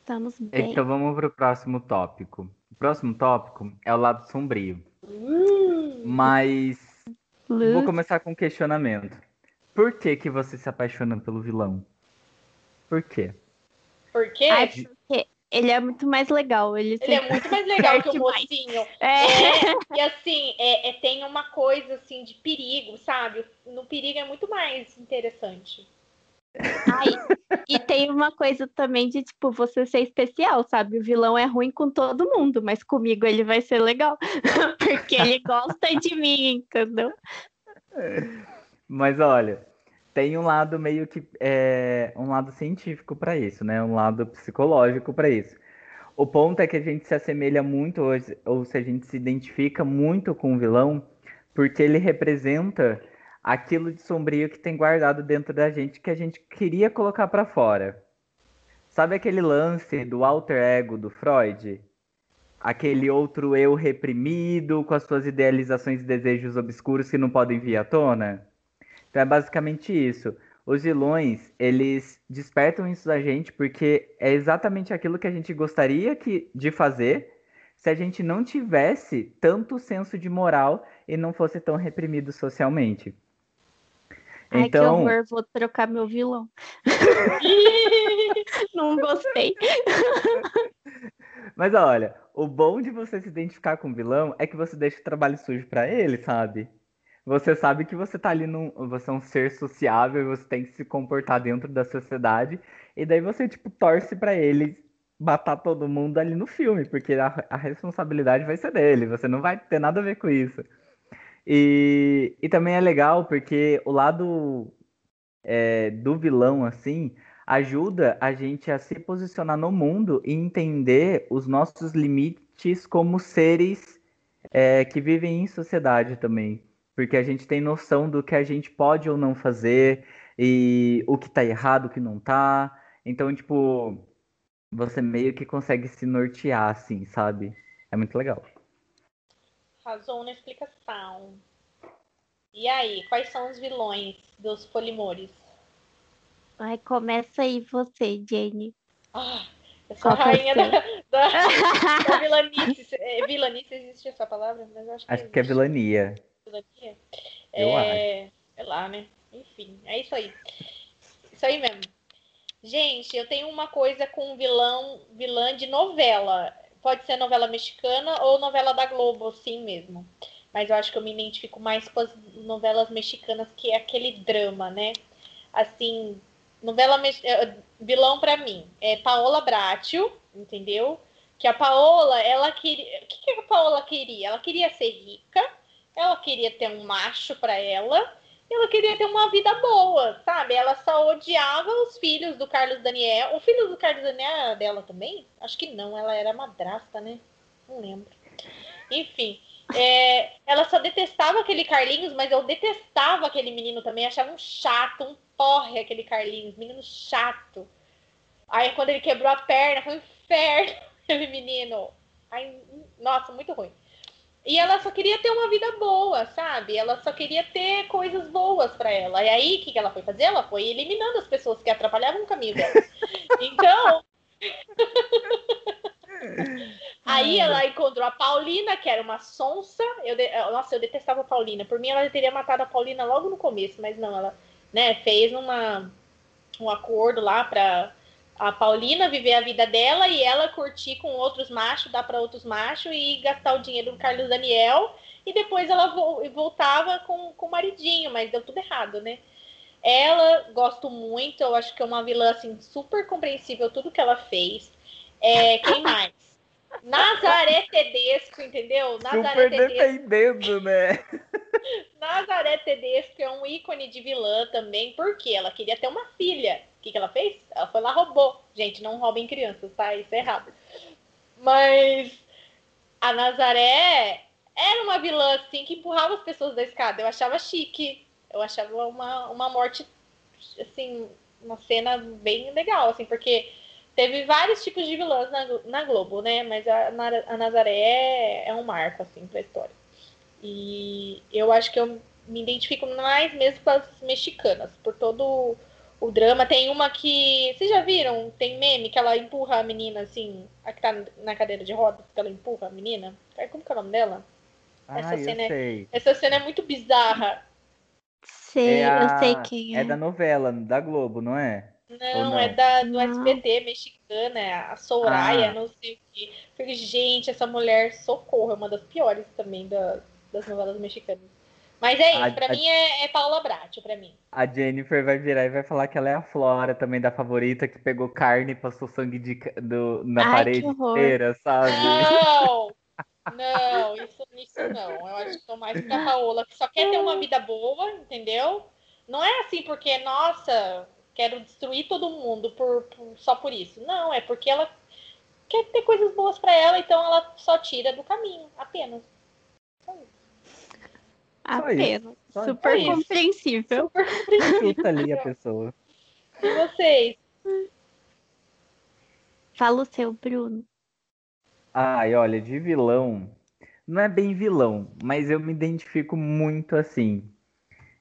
A: Estamos bem.
D: Então vamos pro próximo tópico. O próximo tópico é o lado sombrio. Mas
A: Lu-
D: vou começar com um questionamento. Por que que você se apaixona pelo vilão? Por quê?
B: Por quê?
A: Ai, porque ele é muito mais legal. Ele,
B: Ele é muito mais legal que o mocinho.
A: É.
B: É, e assim, é, é- tem uma coisa assim de perigo, sabe? No perigo é muito mais interessante.
A: Ai, e tem uma coisa também de, tipo, você ser especial, sabe? O vilão é ruim com todo mundo, mas comigo ele vai ser legal. Porque ele gosta de mim, entendeu?
D: Mas olha, tem um lado meio que é, um lado científico para isso, né? Um lado psicológico para isso. O ponto é que a gente se assemelha muito hoje, ou se a gente se identifica muito com o vilão, porque ele representa aquilo de sombrio que tem guardado dentro da gente que a gente queria colocar para fora. Sabe aquele lance do alter ego do Freud? Aquele outro eu reprimido com as suas idealizações e desejos obscuros que não podem vir à tona? Então é basicamente isso. Os vilões, eles despertam isso da gente porque é exatamente aquilo que a gente gostaria que, de fazer se a gente não tivesse tanto senso de moral e não fosse tão reprimido socialmente.
A: Ai, que
D: Então,
A: horror, vou trocar meu vilão. Não gostei.
D: mas olha, o bom de você se identificar com o vilão é que você deixa o trabalho sujo pra ele, sabe? Você sabe que você tá ali num, você é um ser sociável, e você tem que se comportar dentro da sociedade, e daí você tipo torce pra ele matar todo mundo ali no filme, porque a, a responsabilidade vai ser dele, você não vai ter nada a ver com isso. E, e também é legal porque o lado é, do vilão, assim, ajuda a gente a se posicionar no mundo e entender os nossos limites como seres é, que vivem em sociedade também. Porque a gente tem noção do que a gente pode ou não fazer e o que tá errado, o que não tá. Então, tipo, você meio que consegue se nortear, assim, sabe? É muito legal.
B: Razão na explicação. E aí, quais são os vilões dos polimores?
A: Ai, começa aí você, Jenny.
B: Ah, eu sou a
A: Qual
B: rainha
A: é o
B: da, da, da vilanice. É, vilanice existe essa palavra? Mas eu acho que
D: Acho que é vilania.
B: Vilania?
D: Eu
B: é, Sei lá, né? Enfim, é isso aí. Isso aí mesmo. Gente, eu tenho uma coisa com vilão, vilã de novela. Pode ser novela mexicana ou novela da Globo, assim mesmo. Mas eu acho que eu me identifico mais com as novelas mexicanas, que é aquele drama, né? Assim, novela mex... eh, vilão pra mim é Paola Bracho, entendeu? Que a Paola, ela queria. O que, que a Paola queria? Ela queria ser rica, ela queria ter um macho pra ela, ela queria ter uma vida boa, sabe? Ela só odiava os filhos do Carlos Daniel. O filho do Carlos Daniel era dela também? Acho que não, ela era madrasta, né? Não lembro. Enfim. é, ela só detestava aquele Carlinhos, mas eu detestava aquele menino também, achava um chato, um porre aquele Carlinhos, menino chato. Aí quando ele quebrou a perna, foi um inferno aquele menino. Ai, nossa, muito ruim. E ela só queria ter uma vida boa, sabe? Ela só queria ter coisas boas pra ela. E aí, o que, que ela foi fazer? Ela foi eliminando as pessoas que atrapalhavam o caminho dela. Então. aí ela encontrou a Paulina, que era uma sonsa. Eu de- Nossa, eu detestava a Paulina. Por mim, ela teria matado a Paulina logo no começo, mas não, ela né, fez uma, um acordo lá para a Paulina viver a vida dela e ela curtir com outros machos, dar para outros machos e gastar o dinheiro do Carlos Daniel. E depois ela voltava com, com o maridinho, mas deu tudo errado, né? Ela, gosto muito, eu acho que é uma vilã, assim, super compreensível tudo que ela fez. É, quem mais? Nazaré Tedesco, entendeu?
D: Nazaré Super Tedesco. defendendo, né?
B: Nazaré Tedesco é um ícone de vilã também, porque ela queria ter uma filha. O que, que ela fez? Ela foi lá roubou. Gente, não roubem crianças, tá? Isso é errado. Mas a Nazaré era uma vilã, assim, que empurrava as pessoas da escada. Eu achava chique. Eu achava uma, uma morte, assim, uma cena bem legal, assim, porque teve vários tipos de vilãs na, na Globo, né? Mas a, a Nazaré é, é um marco, assim, pra história. E eu acho que eu me identifico mais mesmo com as mexicanas, por todo o drama. Tem uma que. Vocês já viram? Tem meme que ela empurra a menina, assim, a que tá na cadeira de rodas, que ela empurra a menina. Como que é o nome dela?
D: Ah, essa, cena é,
B: essa cena é muito bizarra.
A: Sei, é a, eu sei quem é.
D: É da novela, da Globo, não é?
B: Não, não? é da, do SBT mexicana, é a Soraya, ah. não sei o quê. Falei, gente, essa mulher, socorro, é uma das piores também da, das novelas mexicanas. Mas é isso, a, pra a, mim é, é Paula Bratti, pra mim.
D: A Jennifer vai virar e vai falar que ela é a Flora também da favorita, que pegou carne e passou sangue de, do, na Ai, parede inteira, sabe?
B: Não! Não, isso, isso não. Eu acho que sou mais pra Paola, que só quer ter uma vida boa, entendeu? Não é assim porque, nossa, quero destruir todo mundo por, por só por isso. Não, é porque ela quer ter coisas boas para ela, então ela só tira do caminho, apenas. Só
A: isso. Apenas. Só Super isso. compreensível. Super
D: compreensível. ali a pessoa.
B: E vocês?
A: Fala o seu, Bruno.
D: Ai, olha, de vilão. Não é bem vilão, mas eu me identifico muito assim.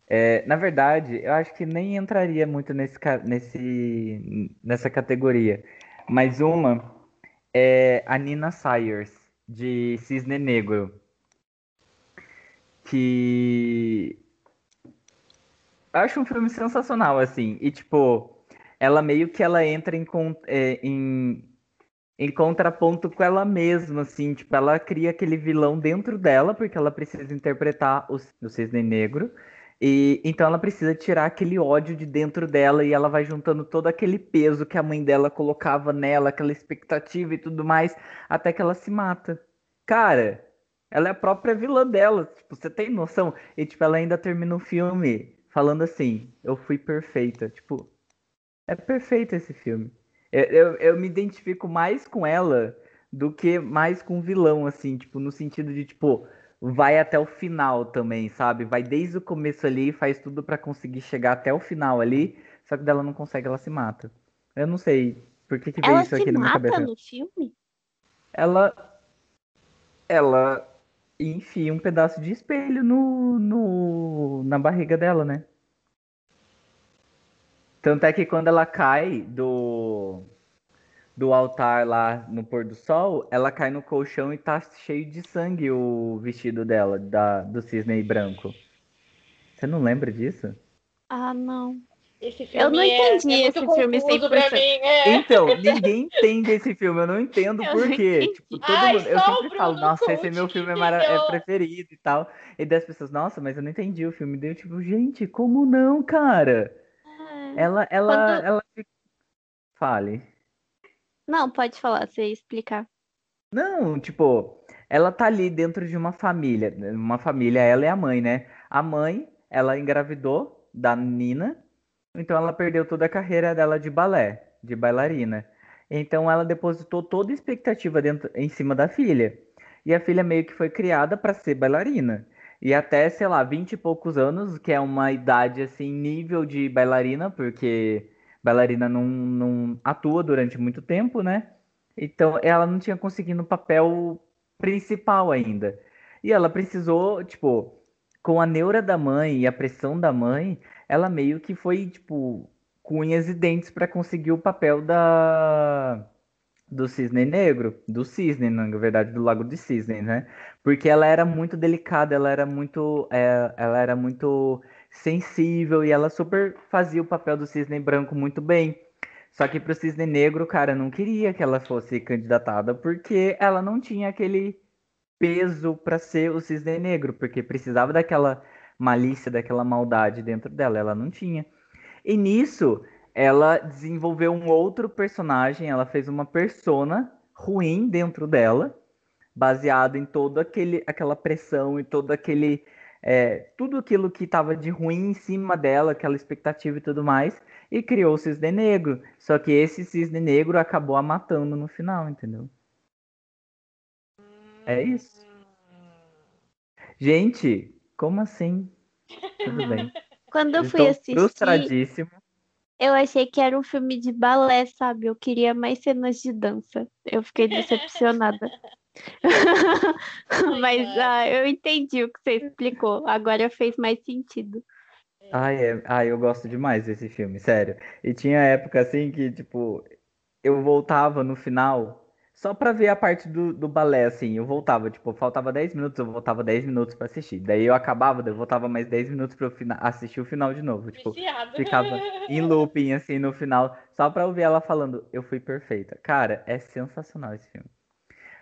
D: É, na verdade, eu acho que nem entraria muito nesse, nesse, nessa categoria. Mas uma é a Nina Sayers, de Cisne Negro. Que. Acho um filme sensacional, assim. E, tipo, ela meio que ela entra em, é, em, em contraponto com ela mesma, assim. Tipo, ela cria aquele vilão dentro dela, porque ela precisa interpretar o, o Cisne Negro. E então ela precisa tirar aquele ódio de dentro dela e ela vai juntando todo aquele peso que a mãe dela colocava nela, aquela expectativa e tudo mais, até que ela se mata. Cara, ela é a própria vilã dela, tipo, você tem noção? E tipo, ela ainda termina o filme falando assim: "Eu fui perfeita". Tipo, é perfeito esse filme. Eu, eu, eu me identifico mais com ela do que mais com o vilão, assim, tipo, no sentido de, tipo, vai até o final também, sabe? Vai desde o começo ali, faz tudo para conseguir chegar até o final ali, só que dela não consegue, ela se mata. Eu não sei por que, que veio isso aqui na minha cabeça.
A: Ela se mata no filme?
D: Ela ela enfia um pedaço de espelho no, no na barriga dela, né? Tanto é que quando ela cai do do altar lá no pôr do sol, ela cai no colchão e tá cheio de sangue o vestido dela, da, do cisne branco. Você não lembra disso?
A: Ah, não.
B: Esse filme eu não entendi é, é esse filme 100%. Pra mim, é.
D: Então, ninguém entende esse filme, eu não entendo eu por quê. Tipo, todo Ai, mundo, eu sempre falo, nossa, esse é meu filme é, é, preferido e tal. E das pessoas, nossa, mas eu não entendi o filme. Deu tipo, gente, como não, cara? Ah, ela, ela, quando... ela. Fale.
A: Não, pode falar, você explicar.
D: Não, tipo, ela tá ali dentro de uma família. Uma família, ela é a mãe, né? A mãe, ela engravidou da Nina, então ela perdeu toda a carreira dela de balé, de bailarina. Então ela depositou toda a expectativa dentro, em cima da filha. E a filha meio que foi criada para ser bailarina. E até, sei lá, vinte e poucos anos, que é uma idade assim, nível de bailarina, porque bailarina não, não atua durante muito tempo, né? Então ela não tinha conseguido o papel principal ainda. E ela precisou, tipo, com a neura da mãe e a pressão da mãe, ela meio que foi, tipo, com unhas e dentes para conseguir o papel da do cisne negro, do cisne, na verdade, do lago de cisne, né? Porque ela era muito delicada, ela era muito, é, ela era muito sensível e ela super fazia o papel do cisne branco muito bem. Só que pro cisne negro, cara, não queria que ela fosse candidatada porque ela não tinha aquele peso para ser o cisne negro, porque precisava daquela malícia, daquela maldade dentro dela, ela não tinha. E nisso, ela desenvolveu um outro personagem, ela fez uma persona ruim dentro dela, baseado em toda aquele, aquela pressão e todo aquele é, tudo aquilo que estava de ruim em cima dela, aquela expectativa e tudo mais, e criou o cisne negro. Só que esse cisne negro acabou a matando no final, entendeu? É isso. Gente, como assim? Tudo bem.
A: Quando eu fui
D: Estou
A: assistir,
D: frustradíssimo.
A: eu achei que era um filme de balé, sabe? Eu queria mais cenas de dança. Eu fiquei decepcionada. Mas ah, eu entendi o que você explicou. Agora fez mais sentido.
D: Ai, é... Ai, eu gosto demais desse filme, sério. E tinha época assim que, tipo, eu voltava no final só pra ver a parte do, do balé, assim. Eu voltava, tipo, faltava 10 minutos, eu voltava 10 minutos pra assistir. Daí eu acabava, eu voltava mais 10 minutos pra eu assistir o final de novo. Tipo,
B: Viciado.
D: ficava em looping, assim, no final, só pra ouvir ela falando, eu fui perfeita. Cara, é sensacional esse filme.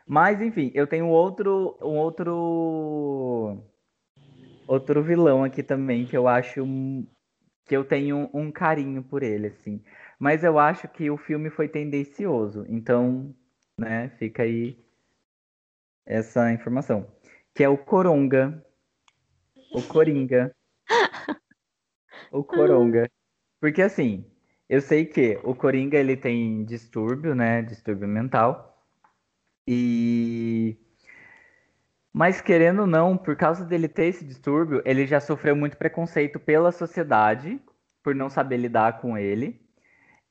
D: Mas, enfim, eu tenho outro, um outro, outro vilão aqui também que eu acho que eu tenho um carinho por ele, assim. Mas eu acho que o filme foi tendencioso, então, né, fica aí essa informação. Que é o Coronga, o Coringa, o Coronga. Porque assim, eu sei que o Coringa ele tem distúrbio, né, distúrbio mental. E mas querendo ou não, por causa dele ter esse distúrbio, ele já sofreu muito preconceito pela sociedade por não saber lidar com ele.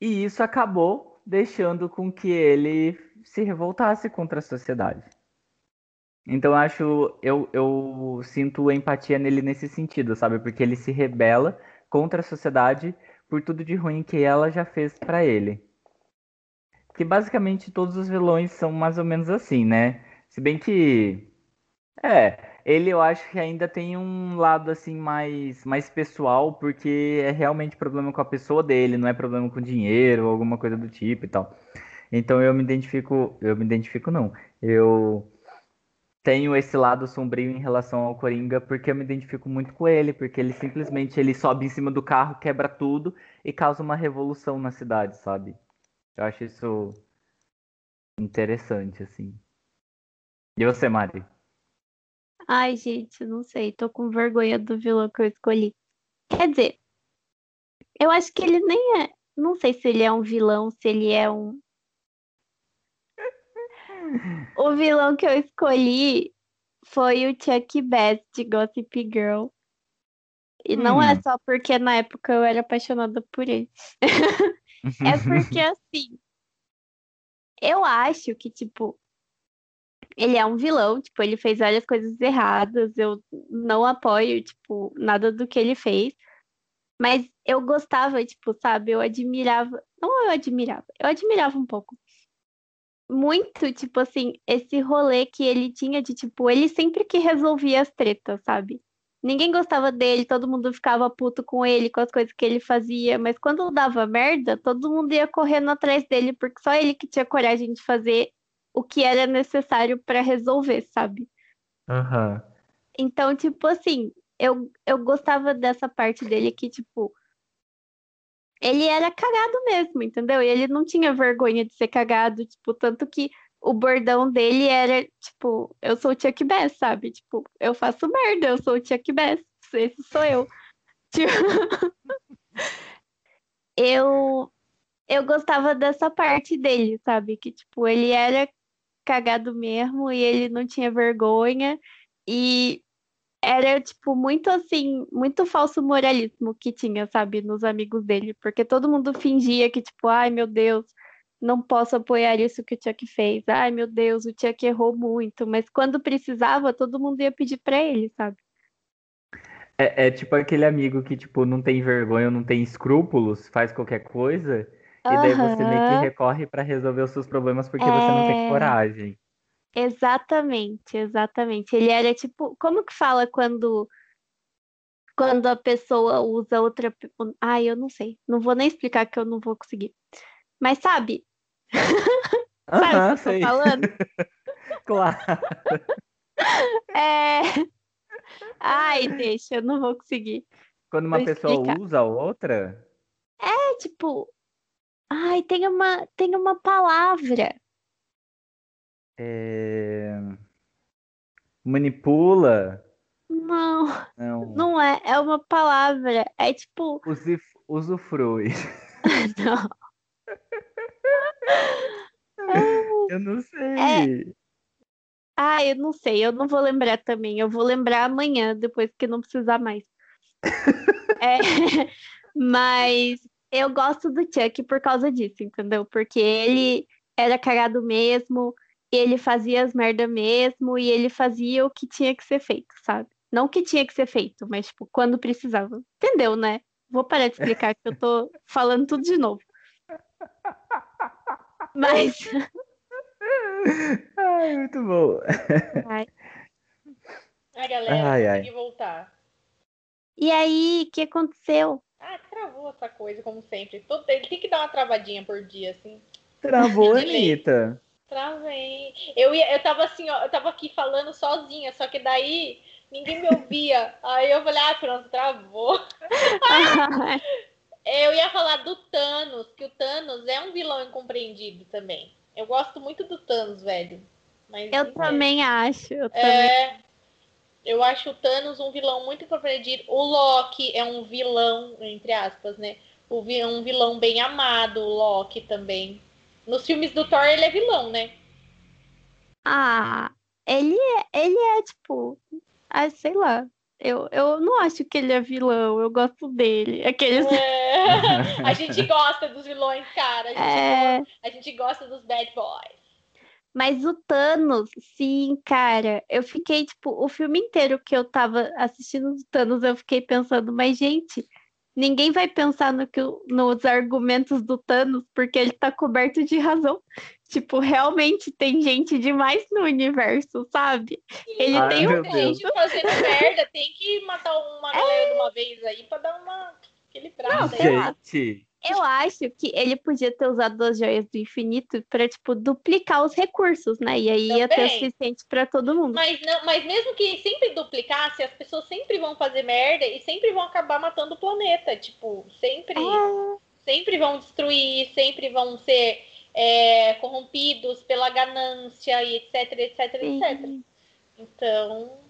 D: E isso acabou deixando com que ele se revoltasse contra a sociedade. Então eu acho, eu, eu sinto empatia nele nesse sentido, sabe? Porque ele se rebela contra a sociedade por tudo de ruim que ela já fez pra ele. Que basicamente todos os vilões são mais ou menos assim, né? Se bem que é, ele eu acho que ainda tem um lado assim mais mais pessoal, porque é realmente problema com a pessoa dele, não é problema com dinheiro alguma coisa do tipo e tal. Então eu me identifico, eu me identifico não. Eu tenho esse lado sombrio em relação ao Coringa porque eu me identifico muito com ele, porque ele simplesmente ele sobe em cima do carro, quebra tudo e causa uma revolução na cidade, sabe? Eu acho isso interessante assim. E você, Mari?
A: Ai, gente, não sei. Tô com vergonha do vilão que eu escolhi. Quer dizer, eu acho que ele nem é. Não sei se ele é um vilão, se ele é um. O vilão que eu escolhi foi o Chuck Bass de Gossip Girl. E não é
D: Hum.
A: só porque na época eu era apaixonada por ele. É porque assim, eu acho que, tipo, ele é um vilão, tipo, ele fez várias coisas erradas, eu não apoio, tipo, nada do que ele fez. Mas eu gostava, tipo, sabe, eu admirava, não eu admirava, eu admirava um pouco. Muito, tipo assim, esse rolê que ele tinha de, tipo, ele sempre que resolvia as tretas, sabe? Ninguém gostava dele, todo mundo ficava puto com ele, com as coisas que ele fazia, mas quando dava merda, todo mundo ia correndo atrás dele, porque só ele que tinha coragem de fazer o que era necessário pra resolver, sabe?
D: Aham.
A: Então, tipo assim, eu, eu gostava dessa parte dele que, tipo, ele era cagado mesmo, entendeu? E ele não tinha vergonha de ser cagado, tipo, tanto que o bordão dele era, tipo, eu sou o Chuck Bass, sabe? Tipo, eu faço merda, eu sou o Chuck Bass, esse sou eu. Tipo, eu eu gostava dessa parte dele, sabe? Que, tipo, ele era cagado mesmo e ele não tinha vergonha. E era, tipo, muito assim, muito falso moralismo que tinha, sabe, nos amigos dele, porque todo mundo fingia que, tipo, ai meu Deus, não posso apoiar isso que o Chuck fez, ai meu Deus, o Chuck errou muito, mas quando precisava, todo mundo ia pedir pra ele, sabe?
D: É, é tipo aquele amigo que, tipo, não tem vergonha, não tem escrúpulos, faz qualquer coisa, E daí você meio que recorre pra resolver os seus problemas porque você não tem
A: É.
D: coragem.
A: Exatamente, exatamente. Ele era tipo, como que fala quando quando a pessoa usa outra, ai, eu não sei. Não vou nem explicar que eu não vou conseguir. Mas sabe? Sabe o que eu tô falando?
D: Claro.
A: É. Ai, deixa, eu não vou conseguir.
D: Quando uma
A: Vou
D: pessoa
A: explicar.
D: usa a outra,
A: É tipo, ai, tem uma tem uma palavra.
D: é, manipula.
A: Não,
D: Não.
A: não é, é uma palavra. É tipo,
D: Usif- Usufrui.
A: não.
D: Eu não
A: É.
D: sei.
A: Ah, eu não sei, eu não vou lembrar também. Eu vou lembrar amanhã, depois que não precisar mais. É, mas eu gosto do Chuck por causa disso, entendeu? Porque ele era cagado mesmo, ele fazia as merda mesmo e ele fazia o que tinha que ser feito, sabe? Não o que tinha que ser feito, mas tipo, quando precisava. Entendeu, né? Vou parar de explicar que eu tô falando tudo de novo. Mas
D: Ai, muito bom.
A: ai,
B: Ai, galera,
D: Ai, ai.
B: consegui voltar.
A: E aí, o que aconteceu?
B: Ah, travou essa coisa, como sempre. Todo, ele tem que dar uma travadinha por dia, assim.
D: Travou. Anitta.
B: Travei. Eu, ia, eu tava assim, ó, eu tava aqui falando sozinha, só que daí ninguém me ouvia. Aí eu falei, ah, pronto, travou. Eu ia falar do Thanos, que o Thanos é um vilão incompreendido também. Eu gosto muito do Thanos, velho. Mas,
A: Eu também acho. Eu também.
B: É, eu acho o Thanos um vilão muito incompreendido. O Loki é um vilão, entre aspas, né? O vi- um vilão bem amado, o Loki também. Nos filmes do Thor ele é vilão, né?
A: Ah, ele é, ele é tipo, ah, sei lá. Eu, eu não acho que ele é vilão, eu gosto dele. Aqueles.
B: É, a gente gosta dos vilões, cara. A gente,
A: É,
B: gosta, a gente gosta dos bad boys.
A: Mas o Thanos, sim, cara. Eu fiquei, tipo, o filme inteiro que eu tava assistindo o Thanos, eu fiquei pensando, mas, gente, ninguém vai pensar no que, nos argumentos do Thanos, porque ele tá coberto de razão. Tipo, realmente tem gente demais no universo, sabe? Ele
D: Ai,
A: tem um
B: gente fazendo merda, tem que matar uma galera de uma vez aí pra dar uma equilibrada.
A: sei
B: aí.
A: lá.
D: Gente,
A: Eu acho que ele podia ter usado as joias do infinito para, tipo, duplicar os recursos, né? E aí ia ter o
B: Também.
A: suficiente para todo mundo.
B: Mas, não, mas mesmo que sempre duplicasse, as pessoas sempre vão fazer merda e sempre vão acabar matando o planeta. Tipo, sempre,
A: Ah,
B: sempre vão destruir, sempre vão ser é, corrompidos pela ganância e etc, etc, etc.
A: sim.
B: Então,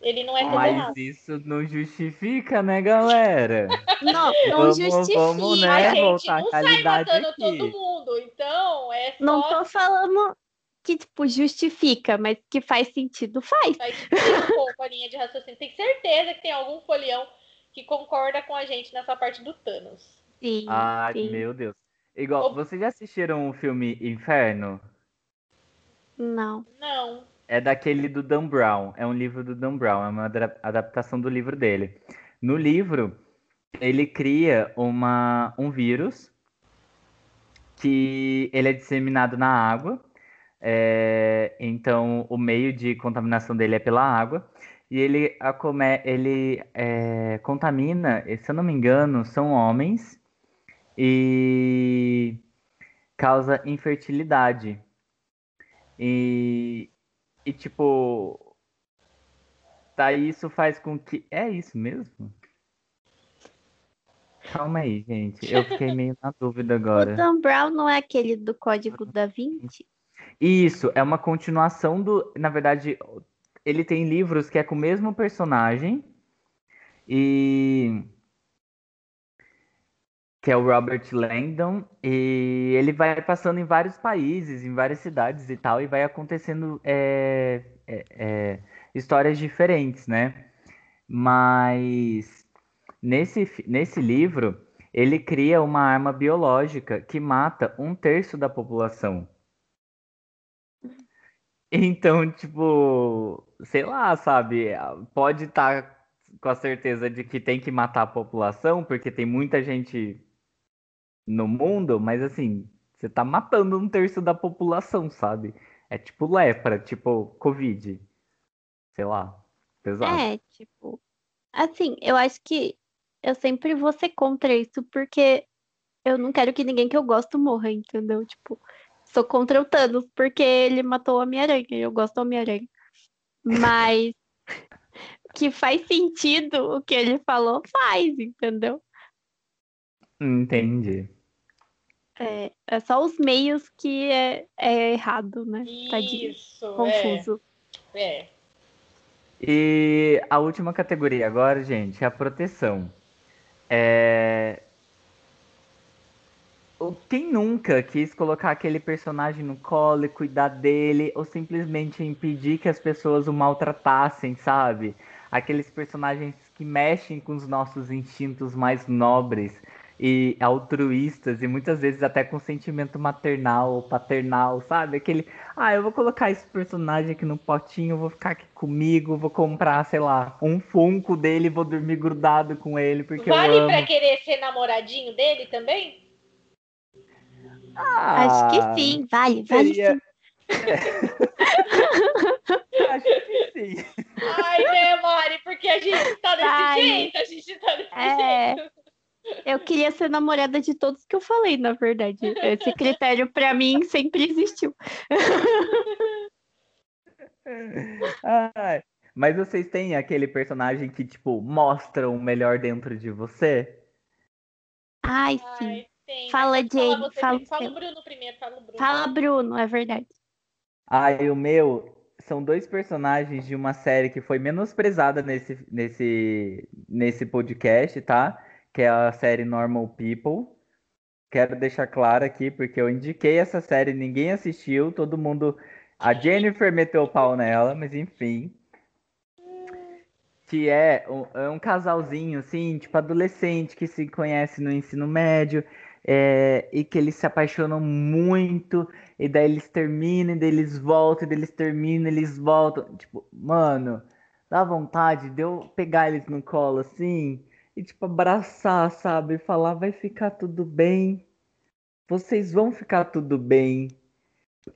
B: ele não é tão
D: mas
B: errado.
D: isso não justifica, né, galera?
A: Não, não
D: Vamos-
A: justifica.
D: vamos, né?
B: A gente não sai matando
D: aqui.
B: todo mundo, então é só
A: Não tô falando que, tipo, justifica, mas que faz sentido, faz.
B: Seguir um pouco a linha de raciocínio. Tem certeza que tem algum folião que concorda com a gente nessa parte do Thanos.
A: Sim,
D: Ai,
A: sim.
D: meu Deus. Igual, vocês já assistiram o filme Inferno?
A: Não.
B: Não.
D: É daquele do Dan Brown. É um livro do Dan Brown. É uma adaptação do livro dele. No livro, ele cria uma, um vírus que ele é disseminado na água. É, então, o meio de contaminação dele é pela água. E ele, acome- ele é, contamina, se eu não me engano, são homens e causa infertilidade. E, e tipo, daí isso faz com que. É isso mesmo? Calma aí, gente. Eu fiquei meio na dúvida
A: O
D: agora.
A: Dan Brown não é aquele do Código da Vinci?
D: Isso, é uma continuação do. Na verdade, ele tem livros que é com o mesmo personagem. E. Que é o Robert Langdon. E ele vai passando em vários países, em várias cidades e tal, e vai acontecendo é, é, é, histórias diferentes, né? Mas nesse, nesse livro, ele cria uma arma biológica que mata um terço da população. Então, tipo, sei lá, sabe? Pode estar com a certeza de que tem que matar a população, porque tem muita gente no mundo, mas assim, você tá matando um terço da população, sabe? É tipo lepra, tipo Covid. Sei lá. Pesado.
A: É, tipo. Assim, eu acho que eu sempre vou ser contra isso, porque eu não quero que ninguém que eu gosto morra, entendeu? Tipo, sou contra o Thanos, porque ele matou o Homem-Aranha, eu gosto do Homem-Aranha. Mas que faz sentido o que ele falou, faz, entendeu?
D: Entendi.
A: É, é só os meios que é, é errado, né? Tadinho.
B: Isso,
A: Confuso.
B: é. É.
D: E a última categoria agora, gente, é a proteção. É... o- Quem nunca quis colocar aquele personagem no colo e cuidar dele, ou simplesmente impedir que as pessoas o maltratassem, sabe? Aqueles personagens que mexem com os nossos instintos mais nobres e altruístas, e muitas vezes até com sentimento maternal ou paternal, sabe? Aquele, ah, eu vou colocar esse personagem aqui no potinho, vou ficar aqui comigo, vou comprar, sei lá, um Funko dele, e vou dormir grudado com ele, porque
B: Vale
D: eu amo.
B: pra querer ser namoradinho dele também?
A: Acho que
D: Ah,
A: sim, vale, vale
D: seria-
A: sim.
D: Acho que sim.
B: Ai, né, Mari? Porque a gente tá desse
A: Ai.
B: jeito, a gente tá desse
A: É.
B: jeito.
A: Eu queria ser namorada de todos que eu falei, na verdade. Esse critério pra mim sempre existiu.
D: Ai, Mas vocês têm aquele personagem que, tipo, mostra o melhor dentro de você?
A: Ai, sim.
B: Ai, tem.
A: Fala,
B: falar
A: Jane,
B: você
A: fala.
B: Fala o Bruno primeiro, fala o Bruno.
A: Fala, Bruno, é verdade.
D: Ai, o meu são dois personagens de uma série que foi menosprezada nesse, nesse, nesse podcast, tá? Que é a série Normal People. Quero deixar claro aqui, porque eu indiquei essa série, ninguém assistiu, todo mundo. A Jennifer meteu o pau nela, mas enfim. Que é um, é um casalzinho, assim, tipo, adolescente que se conhece no ensino médio, é, e que eles se apaixonam muito, e daí eles terminam, e daí eles voltam, e daí eles terminam, eles voltam. Tipo, mano, dá vontade de eu pegar eles no colo assim e, tipo, abraçar, sabe? Falar, vai ficar tudo bem. Vocês vão ficar tudo bem.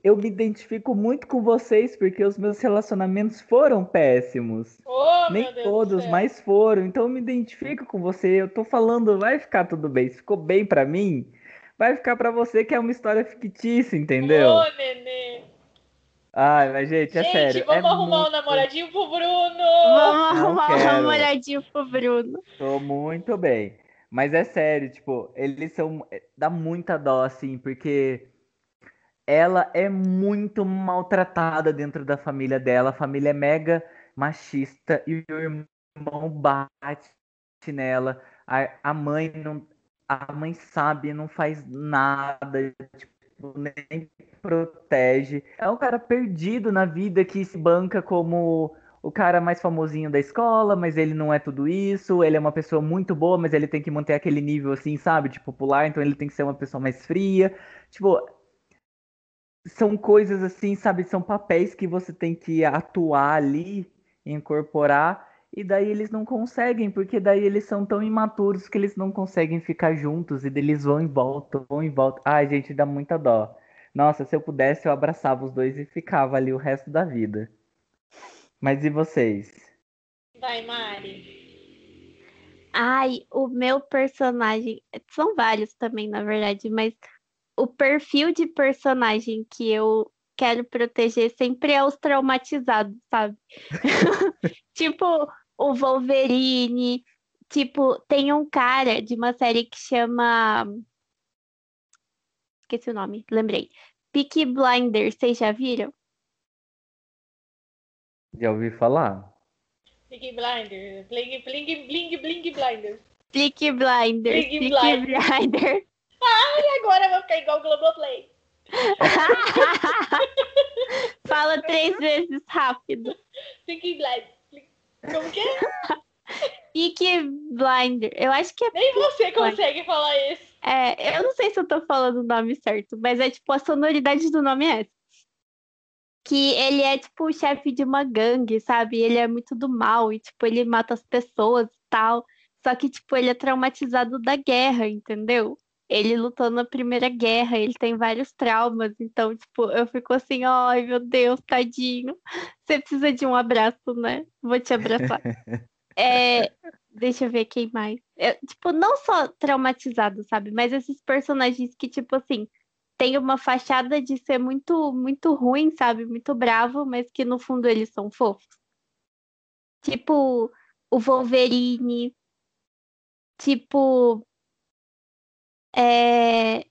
D: Eu me identifico muito com vocês porque os meus relacionamentos foram péssimos.
B: Oh,
D: Nem todos, mas foram. Então eu me identifico com você. Eu tô falando, vai ficar tudo bem. Se ficou bem pra mim, vai ficar pra você que é uma história fictícia, entendeu?
B: Ô, nenê.
D: Ai, mas gente, é
B: Gente,
D: sério.
B: vamos
D: é
B: arrumar um
D: muito-
B: namoradinho pro Bruno.
A: Vamos
D: não
A: arrumar um
D: quero.
A: namoradinho pro Bruno.
D: Tô muito bem. Mas é sério, tipo, eles são. é, Dá muita dó, assim, porque ela é muito maltratada dentro da família dela. A família é mega machista e o irmão bate nela. A, a mãe não. A mãe sabe, não faz nada, tipo, nem protege. É um cara perdido na vida que se banca como o cara mais famosinho da escola, mas ele não é tudo isso. Ele é uma pessoa muito boa, mas ele tem que manter aquele nível assim, sabe, de popular, então ele tem que ser uma pessoa mais fria. Tipo, são coisas assim, sabe, são papéis que você tem que atuar ali, incorporar, e daí eles não conseguem, porque daí eles são tão imaturos que eles não conseguem ficar juntos, e eles vão e voltam, vão e voltam. Ai, gente, dá muita dó. Nossa, se eu pudesse, eu abraçava os dois e ficava ali o resto da vida. Mas e vocês?
B: Vai, Mari.
A: Ai, o meu personagem. São vários também, na verdade, mas o perfil de personagem que eu quero proteger sempre é os traumatizados, sabe? Tipo, o Wolverine. Tipo, tem um cara de uma série que chama. Esqueci o nome, lembrei. Peaky Blinders, vocês já viram?
D: Já ouvi falar?
B: Bling Blinder. Bling, bling, bling, bling Blinder.
A: Peaky Blinders,
B: Peaky
A: Peaky Blinders.
B: E agora vai ficar igual o Globoplay.
A: Fala três vezes rápido.
B: Bling Blinder. Como que é?
A: Peaky Blinder. Eu acho que é,
B: Nem você consegue falar isso.
A: é. Eu não sei se eu tô falando o nome certo, mas é tipo a sonoridade do nome é essa. Que ele é tipo o chefe de uma gangue, sabe? Ele é muito do mal e tipo ele mata as pessoas e tal. Só que tipo ele é traumatizado da guerra, entendeu? Ele lutou na Primeira Guerra, ele tem vários traumas, então, tipo, eu fico assim, ai meu Deus, tadinho. Você precisa de um abraço, né? Vou te abraçar. É, deixa eu ver quem mais. É, tipo, não só traumatizado, sabe? Mas esses personagens que, tipo assim, tem uma fachada de ser muito, muito ruim, sabe? Muito bravo, mas que no fundo eles são fofos. Tipo, o Wolverine. Tipo. É...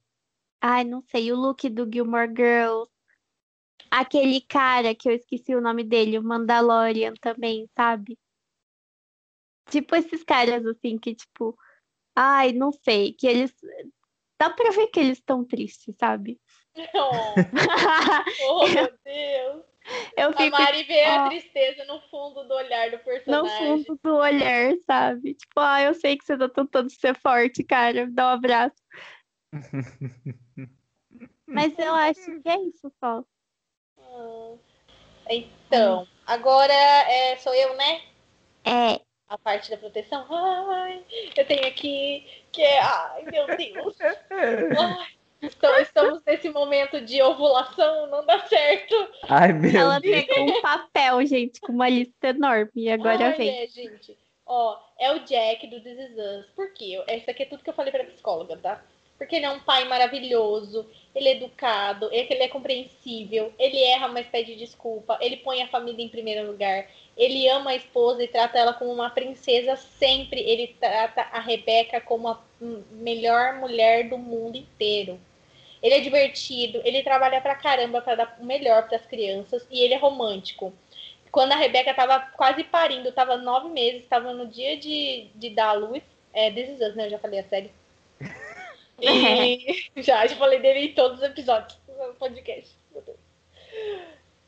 A: Ai, não sei, o look do Gilmore Girls. Aquele cara que eu esqueci o nome dele, o Mandalorian também, sabe? Tipo esses caras assim que, tipo, ai, não sei, que eles. Dá pra ver que eles estão tristes, sabe?
B: Oh, oh meu Deus.
A: Eu fico,
B: a Mari vê a
A: ó,
B: tristeza no fundo do olhar do
A: no
B: personagem.
A: fundo do olhar, sabe? Tipo, ah, eu sei que você tá tentando ser forte, cara. Me dá um abraço. Mas eu acho que é isso só.
B: Ah, Então, agora é, sou eu, né?
A: É,
B: A parte da proteção. Ai, eu tenho aqui que é. Ai, meu Deus. Ai, então, estamos nesse momento de ovulação, não dá certo.
D: Ai, meu
A: ela
D: Deus.
A: pegou um papel, gente, com uma lista enorme. E agora
B: Ai,
A: vem.
B: é, gente. Ó, é o Jack do This Is Us. Por quê? Esse aqui é tudo que eu falei pra psicóloga, tá? Porque ele é um pai maravilhoso, ele é educado, ele ele é compreensível, ele erra, mas pede desculpa, ele põe a família em primeiro lugar, ele ama a esposa e trata ela como uma princesa sempre, ele trata a Rebeca como a melhor mulher do mundo inteiro. Ele é divertido, ele trabalha pra caramba pra dar o melhor pras crianças e ele é romântico. Quando a Rebeca tava quase parindo, tava nove meses, tava no dia de, de dar a luz. É, This Is Us, né? Eu já falei a série. E já, já falei dele em todos os episódios do podcast.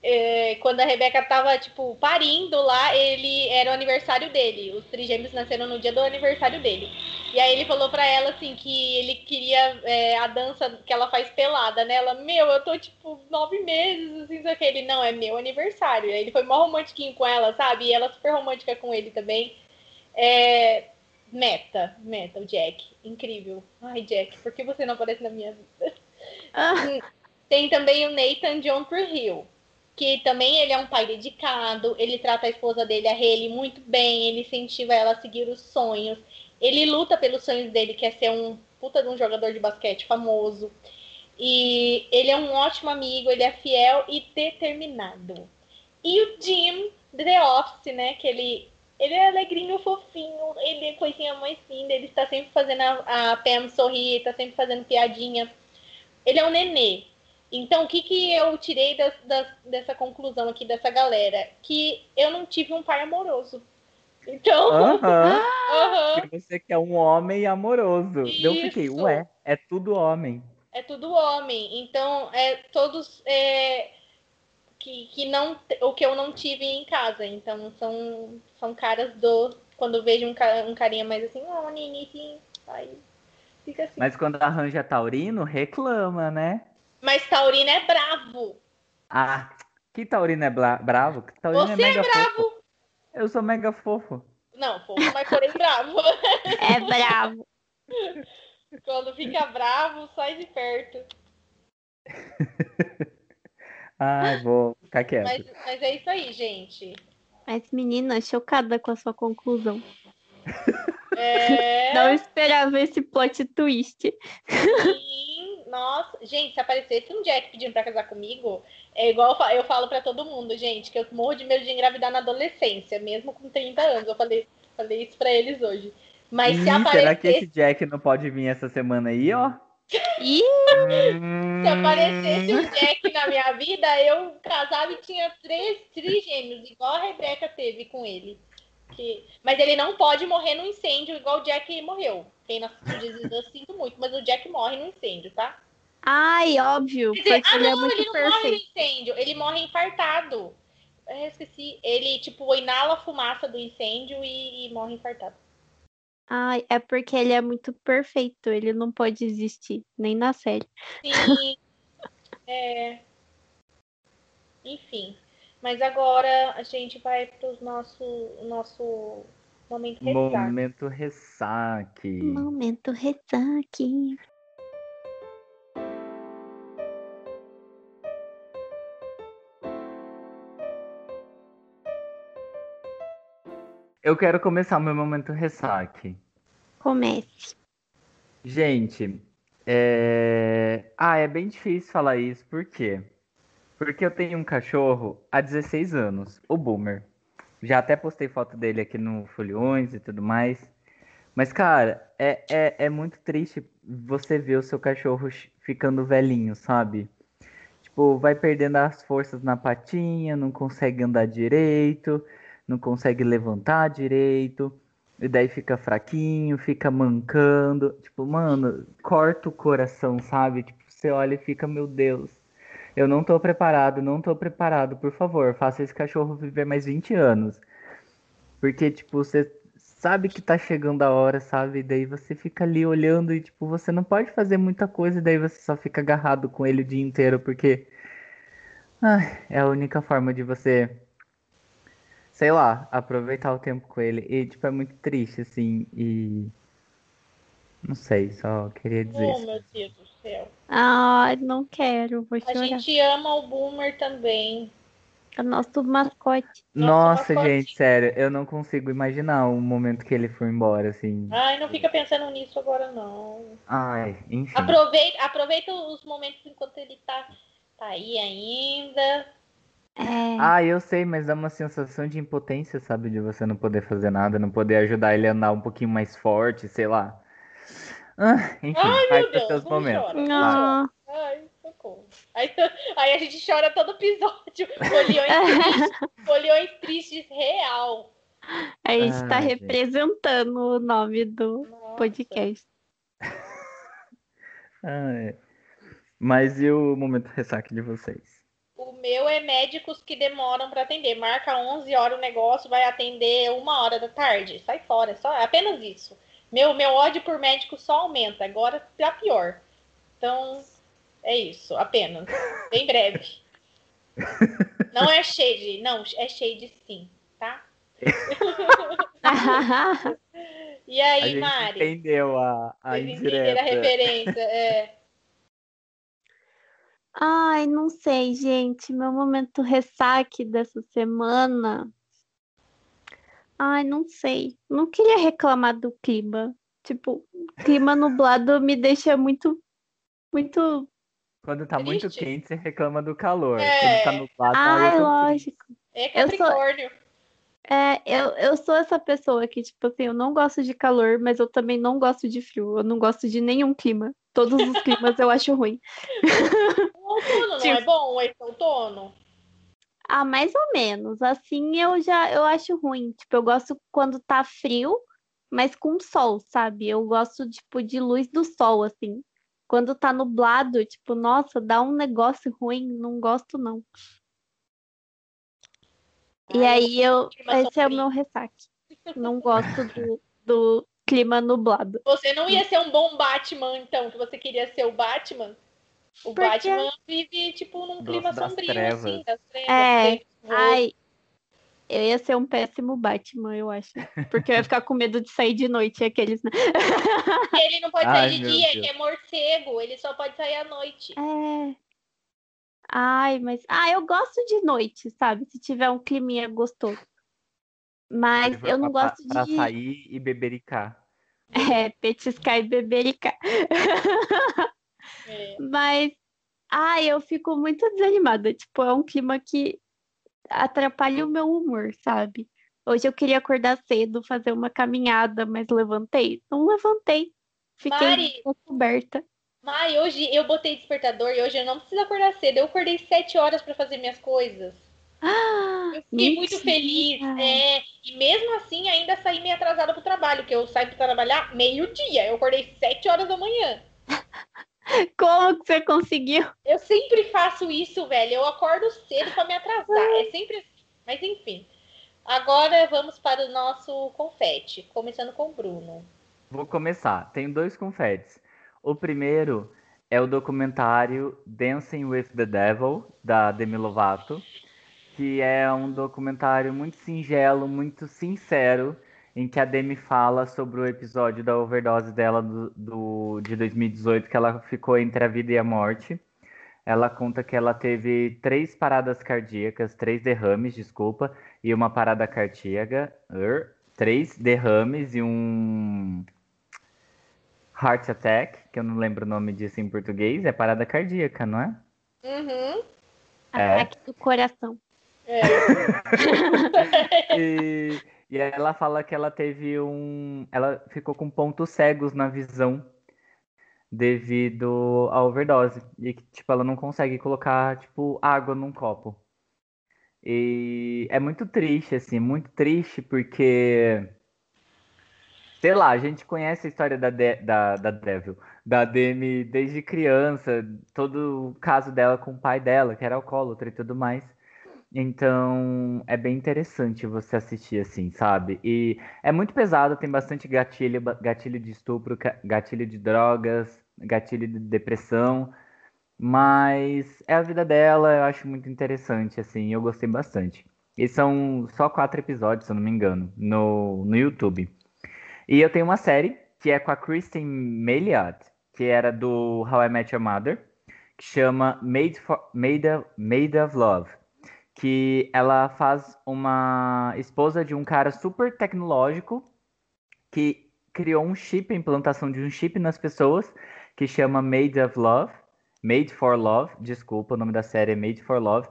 B: É, quando a Rebeca tava, tipo, parindo lá, ele era o aniversário dele. Os trigêmeos nasceram no dia do aniversário dele. E aí ele falou pra ela, assim, que ele queria é, a dança que ela faz pelada, né? Ela, meu, eu tô, tipo, nove meses, assim, só que ele, não, é meu aniversário. Aí ele foi mó romantiquinho com ela, sabe? E ela super romântica com ele também. É, meta, meta, o Jack. Incrível. Ai, Jack, por que você não aparece na minha vida?
A: Ah,
B: Tem também o Nathan John Hill, que também ele é um pai dedicado, ele trata a esposa dele, a Haley, muito bem, ele incentiva ela a seguir os sonhos, ele luta pelos sonhos dele, que é ser um puta de um jogador de basquete famoso. E ele é um ótimo amigo, ele é fiel e determinado. E o Jim, The Office, né, que ele ele é alegrinho, fofinho, ele é coisinha mais linda, ele está sempre fazendo a, a Pam sorrir, está sempre fazendo piadinha. Ele é um nenê. Então, o que, que eu tirei das- das- dessa conclusão aqui dessa galera? Que eu não tive um pai amoroso. Então,
D: Aham.
B: aham,
D: Que você quer um homem amoroso. Eu fiquei,
B: Isso.
D: ué, é tudo homem.
B: é tudo homem. Então, é todos é, que, que não o que eu não tive em casa. Então, são, são caras do. Quando eu vejo um, um carinha mais assim, oh, Ninizinho, aí fica assim. Mas,
D: Mas quando arranja taurino, reclama, né?
B: Taurino é bravo.
D: Ah, que taurino é bravo? Que taurino
B: Você
D: é mega
B: é bravo.
D: fofo. Eu sou mega fofo.
B: Não, fofo, mas porém bravo.
A: é bravo.
B: Quando fica bravo, sai de perto.
D: Ai, vou ficar quieto.
B: Mas, mas é isso aí, gente.
A: Mas, menina, chocada com a sua conclusão.
B: É.
A: Não esperava esse plot twist.
B: Sim, nossa, gente, se aparecesse um Jack pedindo pra casar comigo, é igual eu fa- eu falo pra todo mundo, gente, que eu morro de medo de engravidar na adolescência, mesmo com 30 anos. Eu falei, falei isso pra eles hoje. Mas se
D: Ih, será que esse
B: aparecesse,
D: Jack não pode vir essa semana aí, ó?
B: Se aparecesse um Jack na minha vida, eu casava e tinha três trigêmeos, igual a Rebeca teve com ele. Que- Mas ele não pode morrer no incêndio, igual o Jack morreu. Quem não assistiu eu sinto muito, mas o Jack morre no incêndio, tá?
A: ai, óbvio.
B: Dizer, ah,
A: ele é
B: não,
A: muito
B: ele não morre no
A: perfeito.
B: incêndio, ele morre infartado. Eu esqueci. Ele, tipo, inala a fumaça do incêndio e, e morre infartado.
A: Ai, é porque ele é muito perfeito. Ele não pode existir, nem na série.
B: Sim. é. Enfim. Mas agora a gente vai pro nosso, nosso momento ressaca.
D: Momento ressaque.
A: Momento ressaque.
D: Eu quero começar o meu momento ressaque.
A: Comece.
D: Gente, é... ah, é bem difícil falar isso, por quê? Porque eu tenho um cachorro há 16 anos, o Boomer. Já até postei foto dele aqui no Folhões e tudo mais. Mas, cara, é, é, é muito triste você ver o seu cachorro ficando velhinho, sabe? Tipo, vai perdendo as forças na patinha, não consegue andar direito, não consegue levantar direito, e daí fica fraquinho, fica mancando. Tipo, mano, corta o coração, sabe? Tipo, você olha e fica, meu Deus, eu não tô preparado, não tô preparado, por favor, faça esse cachorro viver mais 20 anos. Porque, tipo, você sabe que tá chegando a hora, sabe? E daí você fica ali olhando e, tipo, você não pode fazer muita coisa, e daí você só fica agarrado com ele o dia inteiro, porque é a única forma de você, sei lá, aproveitar o tempo com ele. E, tipo, é muito triste, assim, e. Não sei, só queria dizer.
B: Oh,
D: isso.
B: meu Deus do céu.
A: Ai, não quero, vou
B: A
A: chorar.
B: gente ama o Boomer também.
A: É o nosso mascote.
D: Nossa,
B: mascote.
D: gente, sério, eu não consigo imaginar o momento que ele foi embora, assim.
B: Ai, não fica pensando nisso agora, não.
D: Ai, enfim.
B: Aproveita, aproveita os momentos enquanto ele tá, tá aí ainda.
A: É,
D: Ah, eu sei, mas dá uma sensação de impotência, sabe? De você não poder fazer nada, não poder ajudar ele a andar um pouquinho mais forte, sei lá. Ah, enfim,
B: Ai,
D: vai
B: meu Deus,
D: seus
B: não
D: momentos.
B: chora.
A: Ah,
B: Ai, socorro. Aí, aí a gente chora todo episódio. Folhões tristes, tristes real.
A: a gente tá
D: Ai, gente.
A: representando o nome do
B: Nossa.
A: podcast.
D: Ai. Mas e o momento ressaque de vocês?
B: Meu é médicos que demoram para atender. Marca 11 horas o negócio, vai atender uma hora da tarde. Sai fora, só é apenas isso. Meu, meu ódio por médico só aumenta. Agora tá pior. Então, é isso, apenas. Bem breve. Não é shade, não, é shade sim, tá? E
D: A
B: aí,
D: gente
B: Mari?
D: entendeu a, a
B: Vocês entenderam a referência? É.
A: Ai, não sei, gente. Meu momento ressaque dessa semana. Ai, não sei. Não queria reclamar do clima. Tipo, clima nublado me deixa muito, muito.
D: Quando tá muito
B: Triste.
D: quente, você reclama do calor.
B: É.
D: Quando tá nublado,
A: Ai, lógico.
B: É
A: Eu sou-
B: Capricórnio.
A: É, eu, eu sou essa pessoa que, tipo assim, eu não gosto de calor, mas eu também não gosto de frio. Eu não gosto de nenhum clima. Todos os climas eu acho ruim.
B: O outono não
A: Tipo-
B: é bom, esse outono?
A: Ah, mais ou menos. Assim eu já eu acho ruim. Tipo, eu gosto quando tá frio, mas com sol, sabe? Eu gosto, tipo, de luz do sol, assim. Quando tá nublado, tipo, nossa, dá um negócio ruim, não gosto, não. E
B: Ai,
A: aí eu. Esse é o meu ressaque. Não gosto do, do clima nublado.
B: Você não ia ser um bom Batman, então, que você queria ser o Batman? O
A: Por quê?
B: Batman vive, tipo, num clima
D: das
B: sombrio,
D: trevas.
B: assim, das trevas.
A: É. Ai, eu ia ser um péssimo Batman, eu acho. Porque eu ia ficar com medo de sair de noite, aqueles, né?
B: Ele não pode
D: Ai,
B: sair de dia,
D: Deus.
B: ele é morcego, ele só pode sair à noite.
A: É. Ai, mas. Ah, eu gosto de noite, sabe? Se tiver um climinha gostoso. Mas eu não
D: pra-
A: gosto
D: Pra
A: de
D: sair e bebericar.
A: É, petiscar e bebericar.
B: É.
A: Mas. Ai, eu fico muito desanimada. Tipo, é um clima que atrapalha o meu humor, sabe? Hoje eu queria acordar cedo, fazer uma caminhada, mas levantei? Não levantei. Fiquei
B: Mari!
A: coberta.
B: Mari, hoje eu botei despertador e hoje eu não preciso acordar cedo. Eu acordei sete horas pra fazer minhas coisas.
A: Ah,
B: Eu fiquei muito feliz. É, e mesmo assim, ainda saí meio atrasada pro trabalho, que eu saio pra trabalhar meio-dia. Eu acordei sete horas da manhã.
A: Como que você conseguiu?
B: Eu sempre faço isso, velho. Eu acordo cedo pra me atrasar. É sempre assim. Mas enfim. Agora vamos para o nosso confete. Começando com o Bruno.
D: Vou começar. Tenho dois confetes. O primeiro é o documentário Dancing with the Devil, da Demi Lovato, que é um documentário muito singelo, muito sincero, em que a Demi fala sobre o episódio da overdose dela do, do- de 2018, que ela ficou entre a vida e a morte. Ela conta que ela teve três paradas cardíacas, três derrames, desculpa, e uma parada cardíaca. er, três derrames e um heart attack, que eu não lembro o nome disso em português, é parada cardíaca, não é?
B: Uhum.
D: É.
A: Ataque do coração.
B: É.
D: E, e ela fala que ela teve um. Ela ficou com pontos cegos na visão devido à overdose. E que, tipo, ela não consegue colocar, tipo, água num copo. E é muito triste, assim, muito triste porque. Sei lá, a gente conhece a história da, De- da, da Devil, da Demi desde criança, todo o caso dela com o pai dela, que era alcoólatra e tudo mais. Então, é bem interessante você assistir assim, sabe? E é muito pesado, tem bastante gatilho, gatilho de estupro, gatilho de drogas, gatilho de depressão, mas é a vida dela, eu acho muito interessante, assim, eu gostei bastante. E são só quatro episódios, se eu não me engano, no, no YouTube. E eu tenho uma série que é com a Kristen Miliot, que era do How I Met Your Mother, que chama Made, for, Made, of, Made of Love que ela faz uma esposa de um cara super tecnológico que criou um chip, a implantação de um chip nas pessoas, que chama Made of Love, Made for Love, desculpa, o nome da série é Made for Love,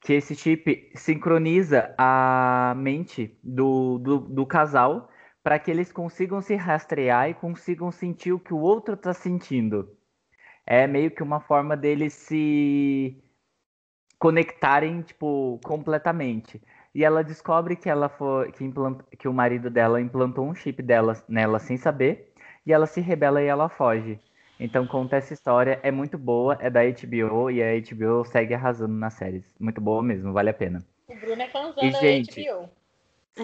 D: que esse chip sincroniza a mente do, do, do casal para que eles consigam se rastrear e consigam sentir o que o outro está sentindo. É meio que uma forma deles se conectarem, tipo, completamente. E ela descobre que ela foi que, implant, que o marido dela implantou um chip dela nela sem saber, e ela se rebela e ela foge. Então conta essa história, é muito boa, é da HBO e a HBO segue arrasando nas séries. Muito boa mesmo, vale a pena.
B: O Bruno é fãzão
D: E,
B: da
D: gente,
B: HBO.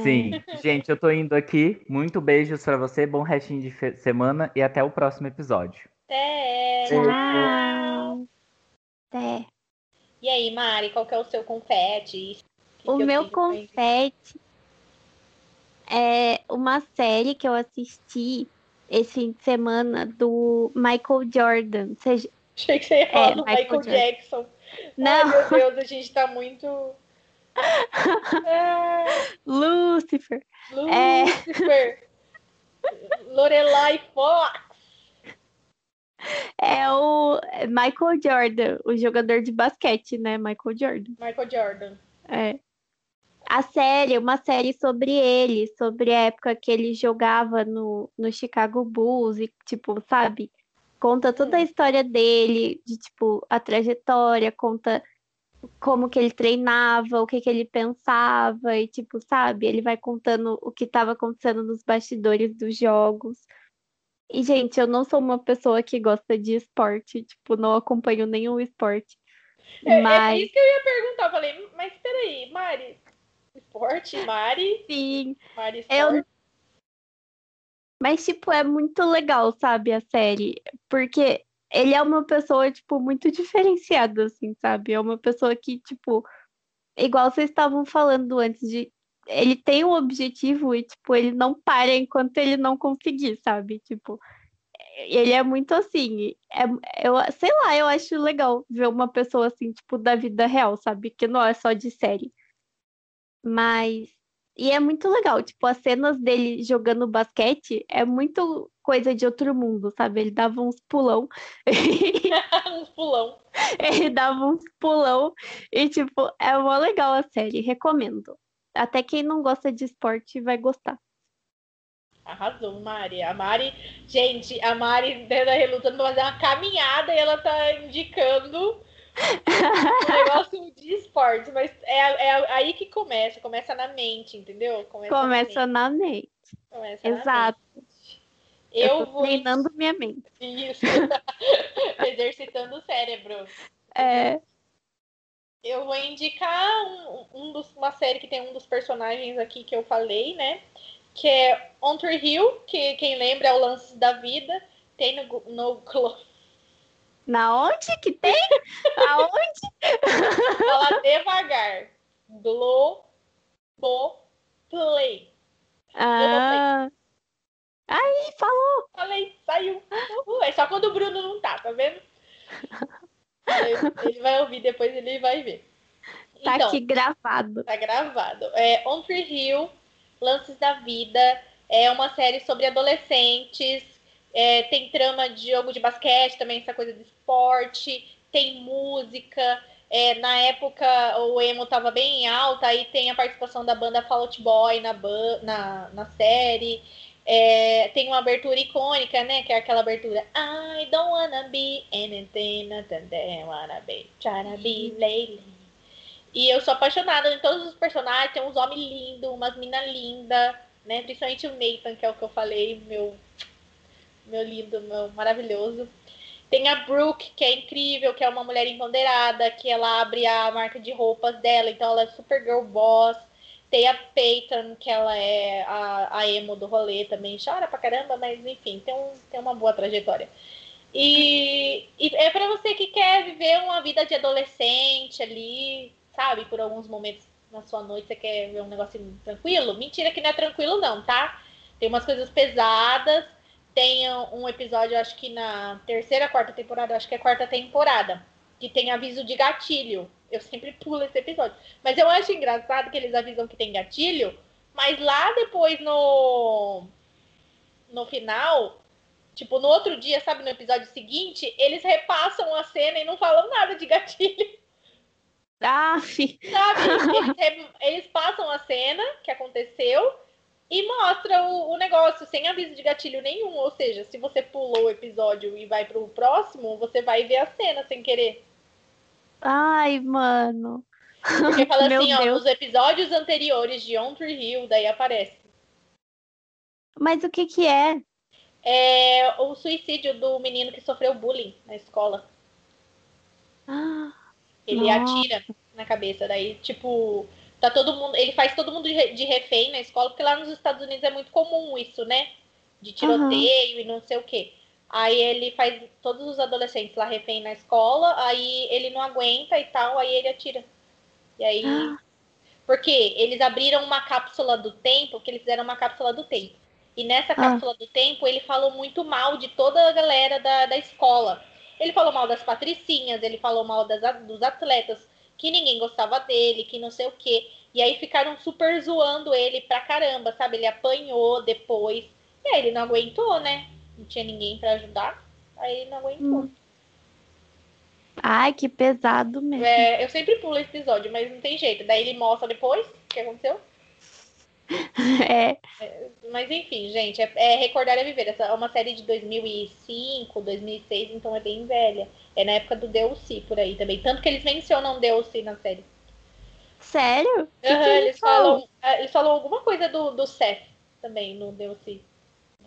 D: Sim, gente, eu tô indo aqui. Muito beijos pra você, bom restinho de semana e até o próximo episódio.
B: Até.
A: Tchau. Até.
B: E aí, Mari, qual que é o seu confete? Que
A: O
B: que eu
A: meu confete é uma série que eu assisti esse fim de semana do Michael Jordan. Você...
B: Achei que você ia falar
A: É,
B: do
A: Michael
B: Michael. Jackson. Ai,
A: Não,
B: meu Deus, a gente tá muito. Ah,
A: Lucifer. É.
B: Lucifer. Lorelai Fox.
A: É o Michael Jordan, o jogador de basquete, né? Michael Jordan.
B: Michael Jordan.
A: É. A série, uma série sobre ele, sobre a época que ele jogava no, no Chicago Bulls e, tipo, sabe? Conta toda a história dele, de, tipo, a trajetória, conta como que ele treinava, o que que ele pensava e, tipo, sabe? Ele vai contando o que estava acontecendo nos bastidores dos jogos. E, gente, eu não sou uma pessoa que gosta de esporte, tipo, não acompanho nenhum esporte.
B: É, é
A: Mas,
B: isso que eu ia perguntar. Eu falei, mas peraí, Mari. Esporte, Mari.
A: sim,
B: Mari
A: Eu-
B: Esporte.
A: Mas, tipo, é muito legal, sabe, a série. Porque ele é uma pessoa, tipo, muito diferenciada, assim, sabe? É uma pessoa que, tipo, igual vocês estavam falando antes de. Ele tem um objetivo e, tipo, ele não para enquanto ele não conseguir, sabe? Tipo, ele é muito assim. É, eu, sei lá, eu acho legal ver uma pessoa assim, tipo, da vida real, sabe? Que não é só de série. Mas. E é muito legal, tipo, as cenas dele jogando basquete é muito coisa de outro mundo, sabe? Ele dava uns pulão.
B: um pulão.
A: Ele dava uns pulão. E, tipo, é mó legal a série. Recomendo. Até quem não gosta de esporte vai gostar.
B: Arrasou, Mari. A Mari, gente, a Mari tá relutando pra fazer uma caminhada e ela tá indicando um negócio de esporte. Mas é, é aí que começa, começa na mente, entendeu? Começa,
A: Começa
B: na
A: na mente.
B: mente. Começa na
A: Exato.
B: mente.
A: Eu,
B: Eu vou
A: treinando minha mente.
B: Isso. Exercitando o cérebro.
A: É.
B: Eu vou indicar um, um dos, uma série que tem um dos personagens aqui que eu falei, né? Que é On Tree Hill, que quem lembra é o Lance da Vida. Tem no, no
A: Na onde que tem? Aonde?
B: Fala devagar. Globoplay.
A: Ah. Aí, falou.
B: Falei, saiu. Uhul. É só quando o Bruno não tá, tá vendo? Ele- vai ouvir, depois ele vai ver.
A: Tá
B: Então,
A: aqui gravado.
B: Tá gravado. É On Tree Hill Lances da Vida. É uma série sobre adolescentes. É, tem trama de jogo de basquete também, essa coisa de esporte. Tem música. É, na época o emo tava bem alta, aí tem a participação da banda Fall Out Boy na, na, na série. É, tem uma abertura icônica, né? Que é aquela abertura I don't wanna be anything I wanna be, trying to be lately. E eu sou apaixonada em todos os personagens, tem uns homens lindos, umas minas lindas, né? Principalmente o Nathan, que é o que eu falei, meu, meu lindo, meu maravilhoso. Tem a Brooke, que é incrível, que é uma mulher empoderada, que ela abre a marca de roupas dela, então ela é super girl boss. Tem a Peyton, que ela é a, a emo do rolê também, chora pra caramba, mas enfim, tem, um, tem uma boa trajetória. E, e é para você que quer viver uma vida de adolescente ali, sabe? Por alguns momentos na sua noite você quer ver um negocinho tranquilo. Mentira que não é tranquilo, não, tá? Tem umas coisas pesadas. Tem um episódio, acho que na terceira, quarta temporada, acho que é quarta temporada, que tem aviso de gatilho. Eu sempre pulo esse episódio. Mas eu acho engraçado que eles avisam que tem gatilho, mas lá depois no no final, tipo, no outro dia, sabe, no episódio seguinte, eles repassam a cena e não falam nada de gatilho.
A: Ah, sim.
B: Sabe? Eles, eles passam a cena que aconteceu e mostra o, o, negócio sem aviso de gatilho nenhum. Ou seja, se você pulou o episódio e vai pro próximo, você vai ver a cena sem querer.
A: Ai, mano.
B: Porque fala assim, ó, nos episódios anteriores de On Tree Hill, daí aparece.
A: Mas o que que é?
B: É o suicídio do menino que sofreu bullying na escola.
A: Ah,
B: ele nossa. atira na cabeça, daí, tipo, tá todo mundo. Ele faz todo mundo de refém na escola, porque lá nos Estados Unidos é muito comum isso, né? De tiroteio uhum. e não sei o quê. Aí ele faz todos os adolescentes lá refém na escola, aí ele não aguenta e tal, aí ele atira. E aí. Ah. Porque eles abriram uma cápsula do tempo, que eles fizeram uma cápsula do tempo. E nessa ah. cápsula do tempo, ele falou muito mal de toda a galera da, da escola. Ele falou mal das patricinhas, ele falou mal das, dos atletas, que ninguém gostava dele, que não sei o quê. E aí ficaram super zoando ele pra caramba, sabe? Ele apanhou depois. E aí ele não aguentou, né? Não tinha ninguém para ajudar, aí ele não aguentou. Hum.
A: Ai, que pesado mesmo.
B: É, eu sempre pulo esse episódio, mas não tem jeito. Daí ele mostra depois o que aconteceu.
A: É.
B: é. Mas enfim, gente, é, é, Recordar é Viver. Essa é uma série de 2005, 2006, então é bem velha. É na época do DLC por aí também. Tanto que eles mencionam DLC na série.
A: Sério?
B: Uhum, eles, falam, é, eles falam alguma coisa do, do Seth também no DLC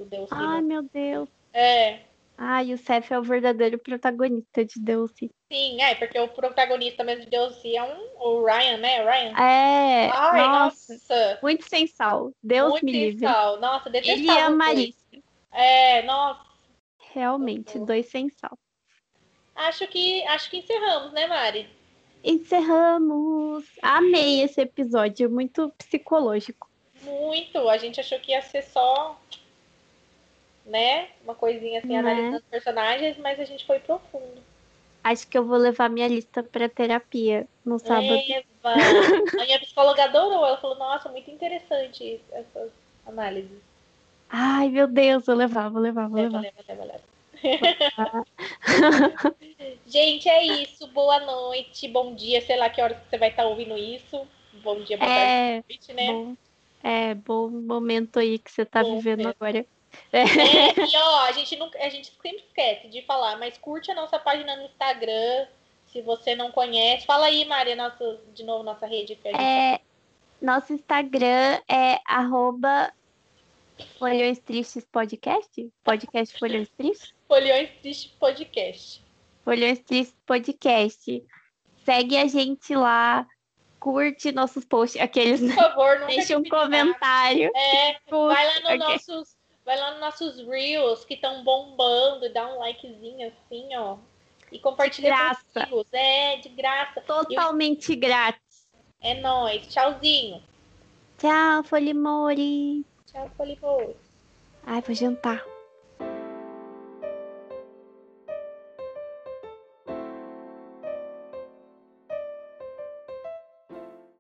B: do Delcy.
A: Ai, meu Deus.
B: É.
A: Ai, o Seth é o verdadeiro protagonista de Delcy.
B: Sim, é, porque o protagonista mesmo de Delcy é um, o Ryan, né? Ryan.
A: É.
B: Ai, nossa.
A: nossa. Muito sem sal. Deus
B: muito
A: me livre.
B: Muito sem sal. Nossa.
A: Ele é amaríssimo.
B: É, nossa.
A: Realmente, dois sem sal.
B: Acho que, acho que encerramos, né, Mari?
A: Encerramos. Amei esse episódio, muito psicológico.
B: Muito. A gente achou que ia ser só né? Uma coisinha assim, né? analisando os personagens, mas a gente foi profundo.
A: Acho que eu vou levar minha lista para terapia no sábado.
B: Eva. a minha psicóloga adorou. Ela falou, nossa, muito interessante essas análises.
A: Ai, meu Deus, vou levar, vou levar, vou
B: leva, levar. Leva, leva, leva. gente, é isso. Boa noite, bom dia. Sei lá que hora você vai estar ouvindo isso. Bom dia, boa
A: é,
B: tarde, noite, né?
A: Bom, é, bom momento aí que você está vivendo momento. agora.
B: É, e ó, a gente, não, a gente sempre esquece de falar, mas curte a nossa página no Instagram, se você não conhece. Fala aí, Maria, nossa, de novo, nossa rede. Que gente...
A: é, nosso Instagram é arroba Folhões Tristes Podcast? Podcast Folhões Tristes?
B: Folhões Tristes Podcast.
A: Folhões Tristes Podcast. Segue a gente lá, curte nossos posts, aqueles.
B: Por favor, não
A: Deixa um comentário.
B: É, vai lá nos okay. nossos Vai lá nos nossos Reels que estão bombando, dá um likezinho assim, ó. E compartilha
A: com os amigos.
B: É, de graça.
A: Totalmente grátis.
B: É nóis. Tchauzinho.
A: Tchau, Folimori.
B: Tchau, Folimori.
A: Ai, vou jantar.